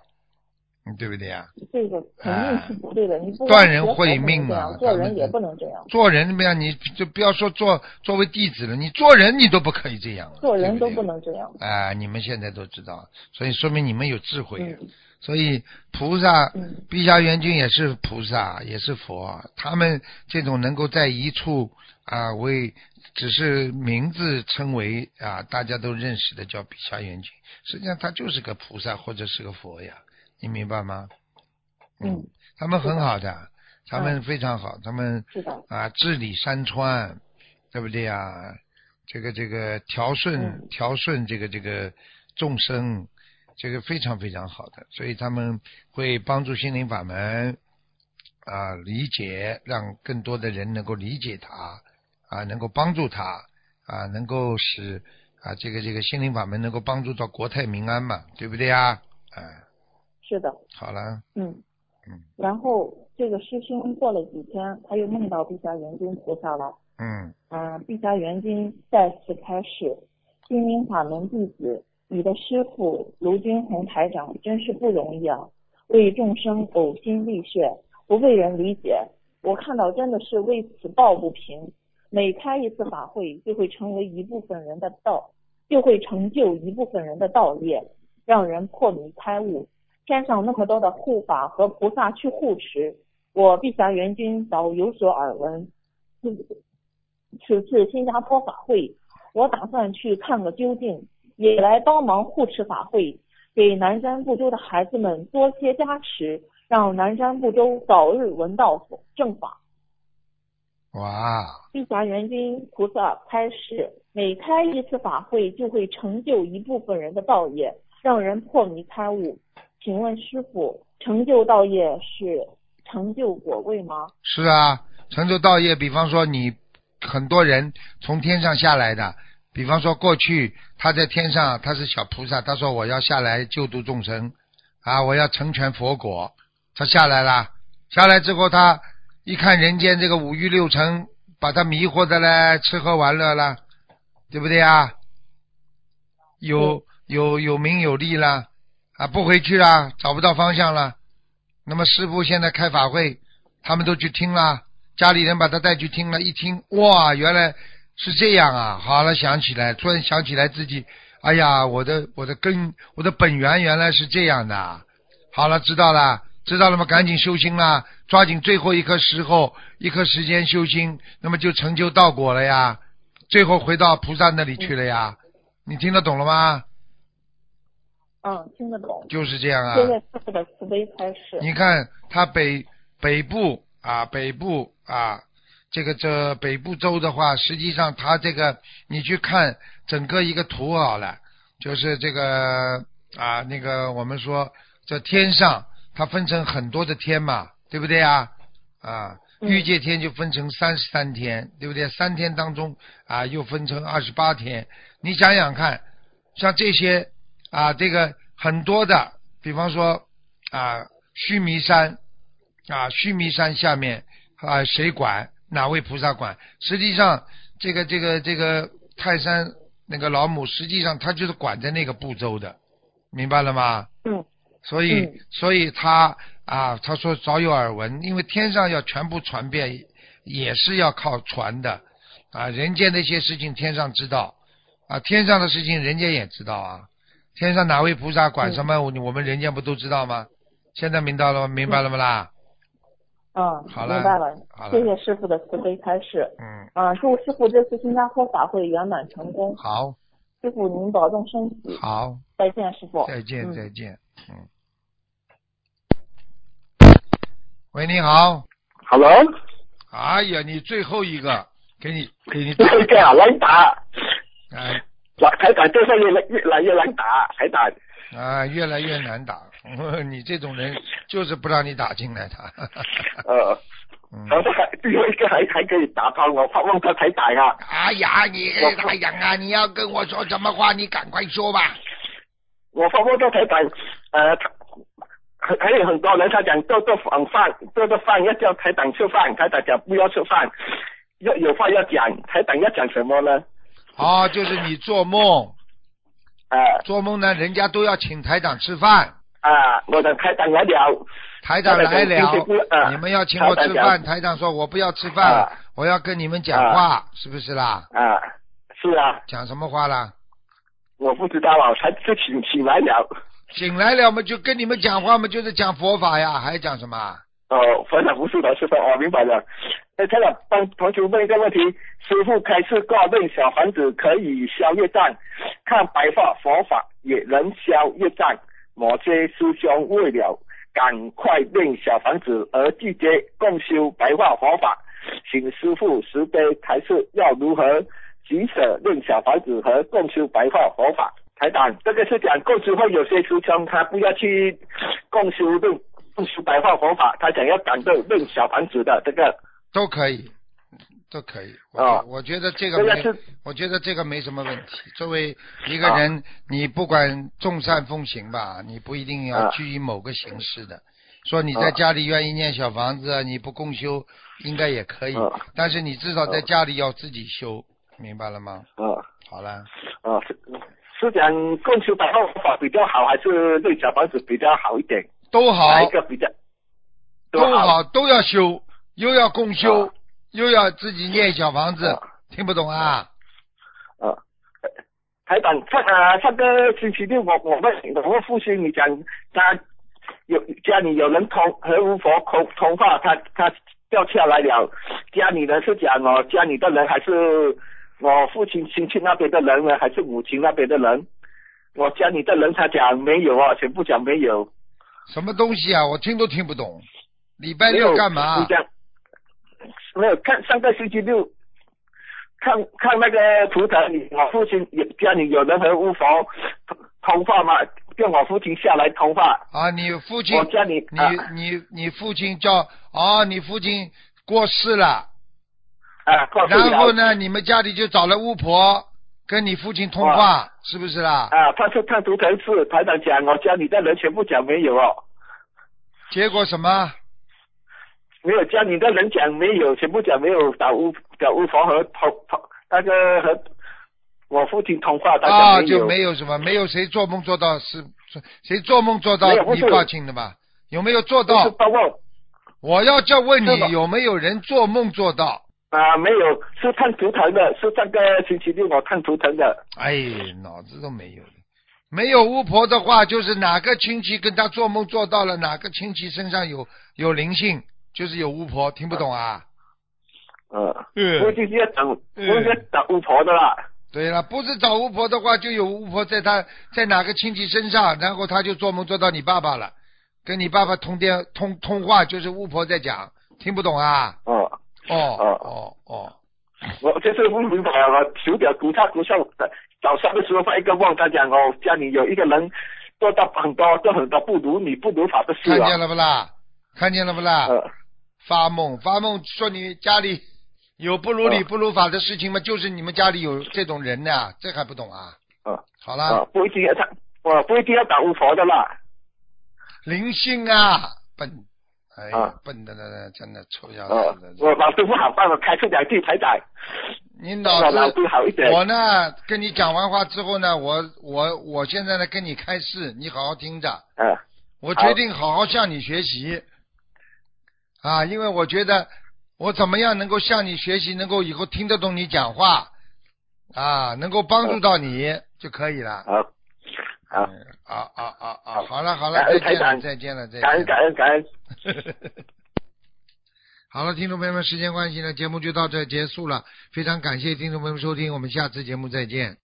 对不对呀？这个肯定是不对的。你不断人光学佛慧不能这命啊咱们样做人也不能这样，做人怎么样？你就不要说做作为弟子了，你做人你都不可以这样了，做人都不能这样。啊、你们现在都知道，所以说明你们有智慧。嗯所以菩萨嗯，碧霞元君也是菩萨，也是佛，他们这种能够在一处啊为，只是名字称为啊大家都认识的叫碧霞元君，实际上他就是个菩萨或者是个佛呀，你明白吗？嗯，他们很好的，他们非常好，他们啊治理山川，对不对呀？这个这个调顺嗯调顺这个这个众生，这个非常非常好的，所以他们会帮助心灵法门啊理解，让更多的人能够理解他啊，能够帮助他啊，能够使啊这个这个心灵法门能够帮助到国泰民安嘛，对不对呀？哎，是的，好了，嗯嗯然后这个师兄过了几天，他又梦到碧霞元君菩萨了。嗯嗯，碧霞元君再次开示，心灵法门弟子，你的师傅卢军红台长真是不容易啊，为众生呕心沥血，不被人理解。我看到真的是为此抱不平。每开一次法会，就会成为一部分人的道，就会成就一部分人的道业，让人破迷开悟。天上那么多的护法和菩萨去护持，我碧霞元君早有所耳闻。此次新加坡法会，我打算去看个究竟，也来帮忙护持法会，给南瞻部洲的孩子们多些加持，让南瞻部洲早日闻到正法。哇，碧霞元君菩萨开示，每开一次法会，就会成就一部分人的道业，让人破迷开悟。请问师傅，成就道业是成就果位吗？是啊，成就道业，比方说你很多人从天上下来的，比方说过去他在天上他是小菩萨，他说我要下来救度众生啊，我要成全佛果，他下来了，下来之后他一看人间这个五欲六尘，把他迷惑的嘞，吃喝玩乐了，对不对啊？有有有名有利了啊，不回去了，找不到方向了。那么师傅现在开法会，他们都去听了，家里人把他带去听了，一听哇，原来是这样啊！好了，想起来，突然想起来自己，哎呀，我的我的根，我的本源原来是这样的。好了，知道了，知道了吗？赶紧修心啦，抓紧最后一刻时候，一刻时间修心，那么就成就道果了呀，最后回到菩萨那里去了呀。你听得懂了吗？嗯，听得懂。就是这样啊。现在师傅的慈悲开示。你看，它北北部啊，北部啊，这个这北部州的话，实际上它这个你去看整个一个图好了，就是这个啊，那个我们说这天上它分成很多的天嘛，对不对啊？啊，欲界天就分成三十三天，对不对？三天当中啊，又分成二十八天。你想想看，像这些啊，这个很多的，比方说啊，须弥山啊，须弥山下面啊，谁管？哪位菩萨管？实际上，这个这个这个泰山那个老母，实际上他就是管在那个步骤的，明白了吗？嗯。所以，嗯所以他啊，他说早有耳闻，因为天上要全部传遍，也是要靠传的啊。人间的一些事情，天上知道啊，天上的事情，人间也知道啊。天上哪位菩萨管什么？我我们人间不都知道吗？现在明白了吗？明白了吗啦？嗯，好了明白了好。了谢谢师傅的慈悲开示。嗯，啊，祝师傅这次新加坡法会圆满成功。好，师傅您保重身体。好，再见，师傅。再见，嗯再见，嗯。喂，你好。Hello，哎呀，你最后一个，给你给你最后一个好难打，哎来台长电话越来越来越难打，台长。啊，越来越难打。<laughs> 你这种人就是不让你打进来的。<laughs> 呃，嗯然后还最后一个还还可以打他我，发问他台长啊。哎呀，你太阳啊！你要跟我说什么话？你赶快说吧。我发问到台长，呃，他还还有很多人他讲做做晚饭，做做饭要叫台长吃饭，台长讲不要吃饭，要有话要讲，台长要讲什么呢？哦，就是你做梦，啊做梦呢，人家都要请台长吃饭，啊，我的台长来了，台长来了你们要请我吃饭，台长说我不要吃饭啊，我要跟你们讲话，是不是啦？啊，是啊，讲什么话啦？我不知道啊，才就请请来了。醒来了嘛，就跟你们讲话嘛，就是讲佛法呀，还讲什么？哦，佛长不是的，师傅，我明白了。哎，台长帮同学问一个问题：师傅开示过，论小房子可以消业障，看白话佛法也能消业障。某些师兄为了赶快练小房子，而拒绝共修白话佛法，请师傅慈悲开示要如何取舍练小房子和共修白话佛法。台长，这个是讲共修会有些师兄他不要去共修论共修白话佛法，他想要赶着练小房子的这个都可以，都可以。我啊觉我觉得这个没我觉得这个没什么问题。作为一个人，你不管众善奉行吧，你不一定要啊拘于某个形式的。说你在家里愿意念小房子，你不共修，应该也可以。啊但是你至少在啊家里要自己修，明白了吗？啊好了，啊是是讲共修白话法比较好，还是对小房子比较好一点？都好哪一，个比较？都好，都要修，又要共修，啊又要自己念小房子，啊听不懂啊？啊，台长，上啊上个星期六我我问我问父亲，你讲他有家里有人通和巫佛通通话，他他掉下来了，家里人是讲哦，家里的人还是我父亲亲戚那边的人呢，还是母亲那边的人？我家里的人他讲没有啊，全部讲没有。什么东西啊？我听都听不懂。礼拜六干嘛你？讲没有看上个星期六看看那个图腾，你我父亲也家里有人和巫婆通通话嘛，叫我父亲下来通话。啊，你父亲我，家里你啊你你父亲叫哦，你父亲过世了，啊，然后呢，你们家里就找了巫婆跟你父亲通话，是不是啦？啊，他是看图腾是台长讲，我家里的人全部讲没有哦，结果什么？没有家里的人讲没有，全部讲没有打巫打巫婆和通通那个和我父亲通话，他讲啊。就没有什么，没有谁做梦做到是，谁做梦做到你没有不是挂清的吧？有没有做到？包括我要叫问你有没有人做梦做到？啊，没有，是看图腾的，是上个星期六我看图腾的。哎，脑子都没有了。没有巫婆的话，就是哪个亲戚跟他做梦做到了，哪个亲戚身上有有灵性，就是有巫婆，听不懂啊？呃，嗯我就是要找，嗯我要找巫婆的啦。对了，不是找巫婆的话，就有巫婆在他在哪个亲戚身上，然后他就做梦做到你爸爸了，跟你爸爸通电通通话，就是巫婆在讲，听不懂啊？哦，哦哦哦哦，我就是不明白，啊手表鼓差鼓上早上的时候发一个梦，他讲哦，家里有一个人做到很多做很多不如你不如法的事啊。看见了不啦？看见了不啦？呃，发梦发梦说你家里有不如理哦不如法的事情吗？就是你们家里有这种人呢，这还不懂啊？啊，好啊了，，不一定要他，我不一定要打巫婆的啦。灵性啊，笨，哎呀啊，笨的呢，真的臭要呃死的。，我脑子不好，帮我开出两句台长，你脑子子好一点。我呢，跟你讲完话之后呢，我我我现在呢跟你开示，你好好听着。啊，我决定好好向你学习，啊，因为我觉得我怎么样能够向你学习，能够以后听得懂你讲话，啊，能够帮助到你就可以了。好，好，嗯啊啊啊啊！好了好了，再见了再见了再感恩。感恩感恩。<laughs> 好了，听众朋友们，时间关系呢，节目就到这结束了。非常感谢听众朋友们收听，我们下次节目再见。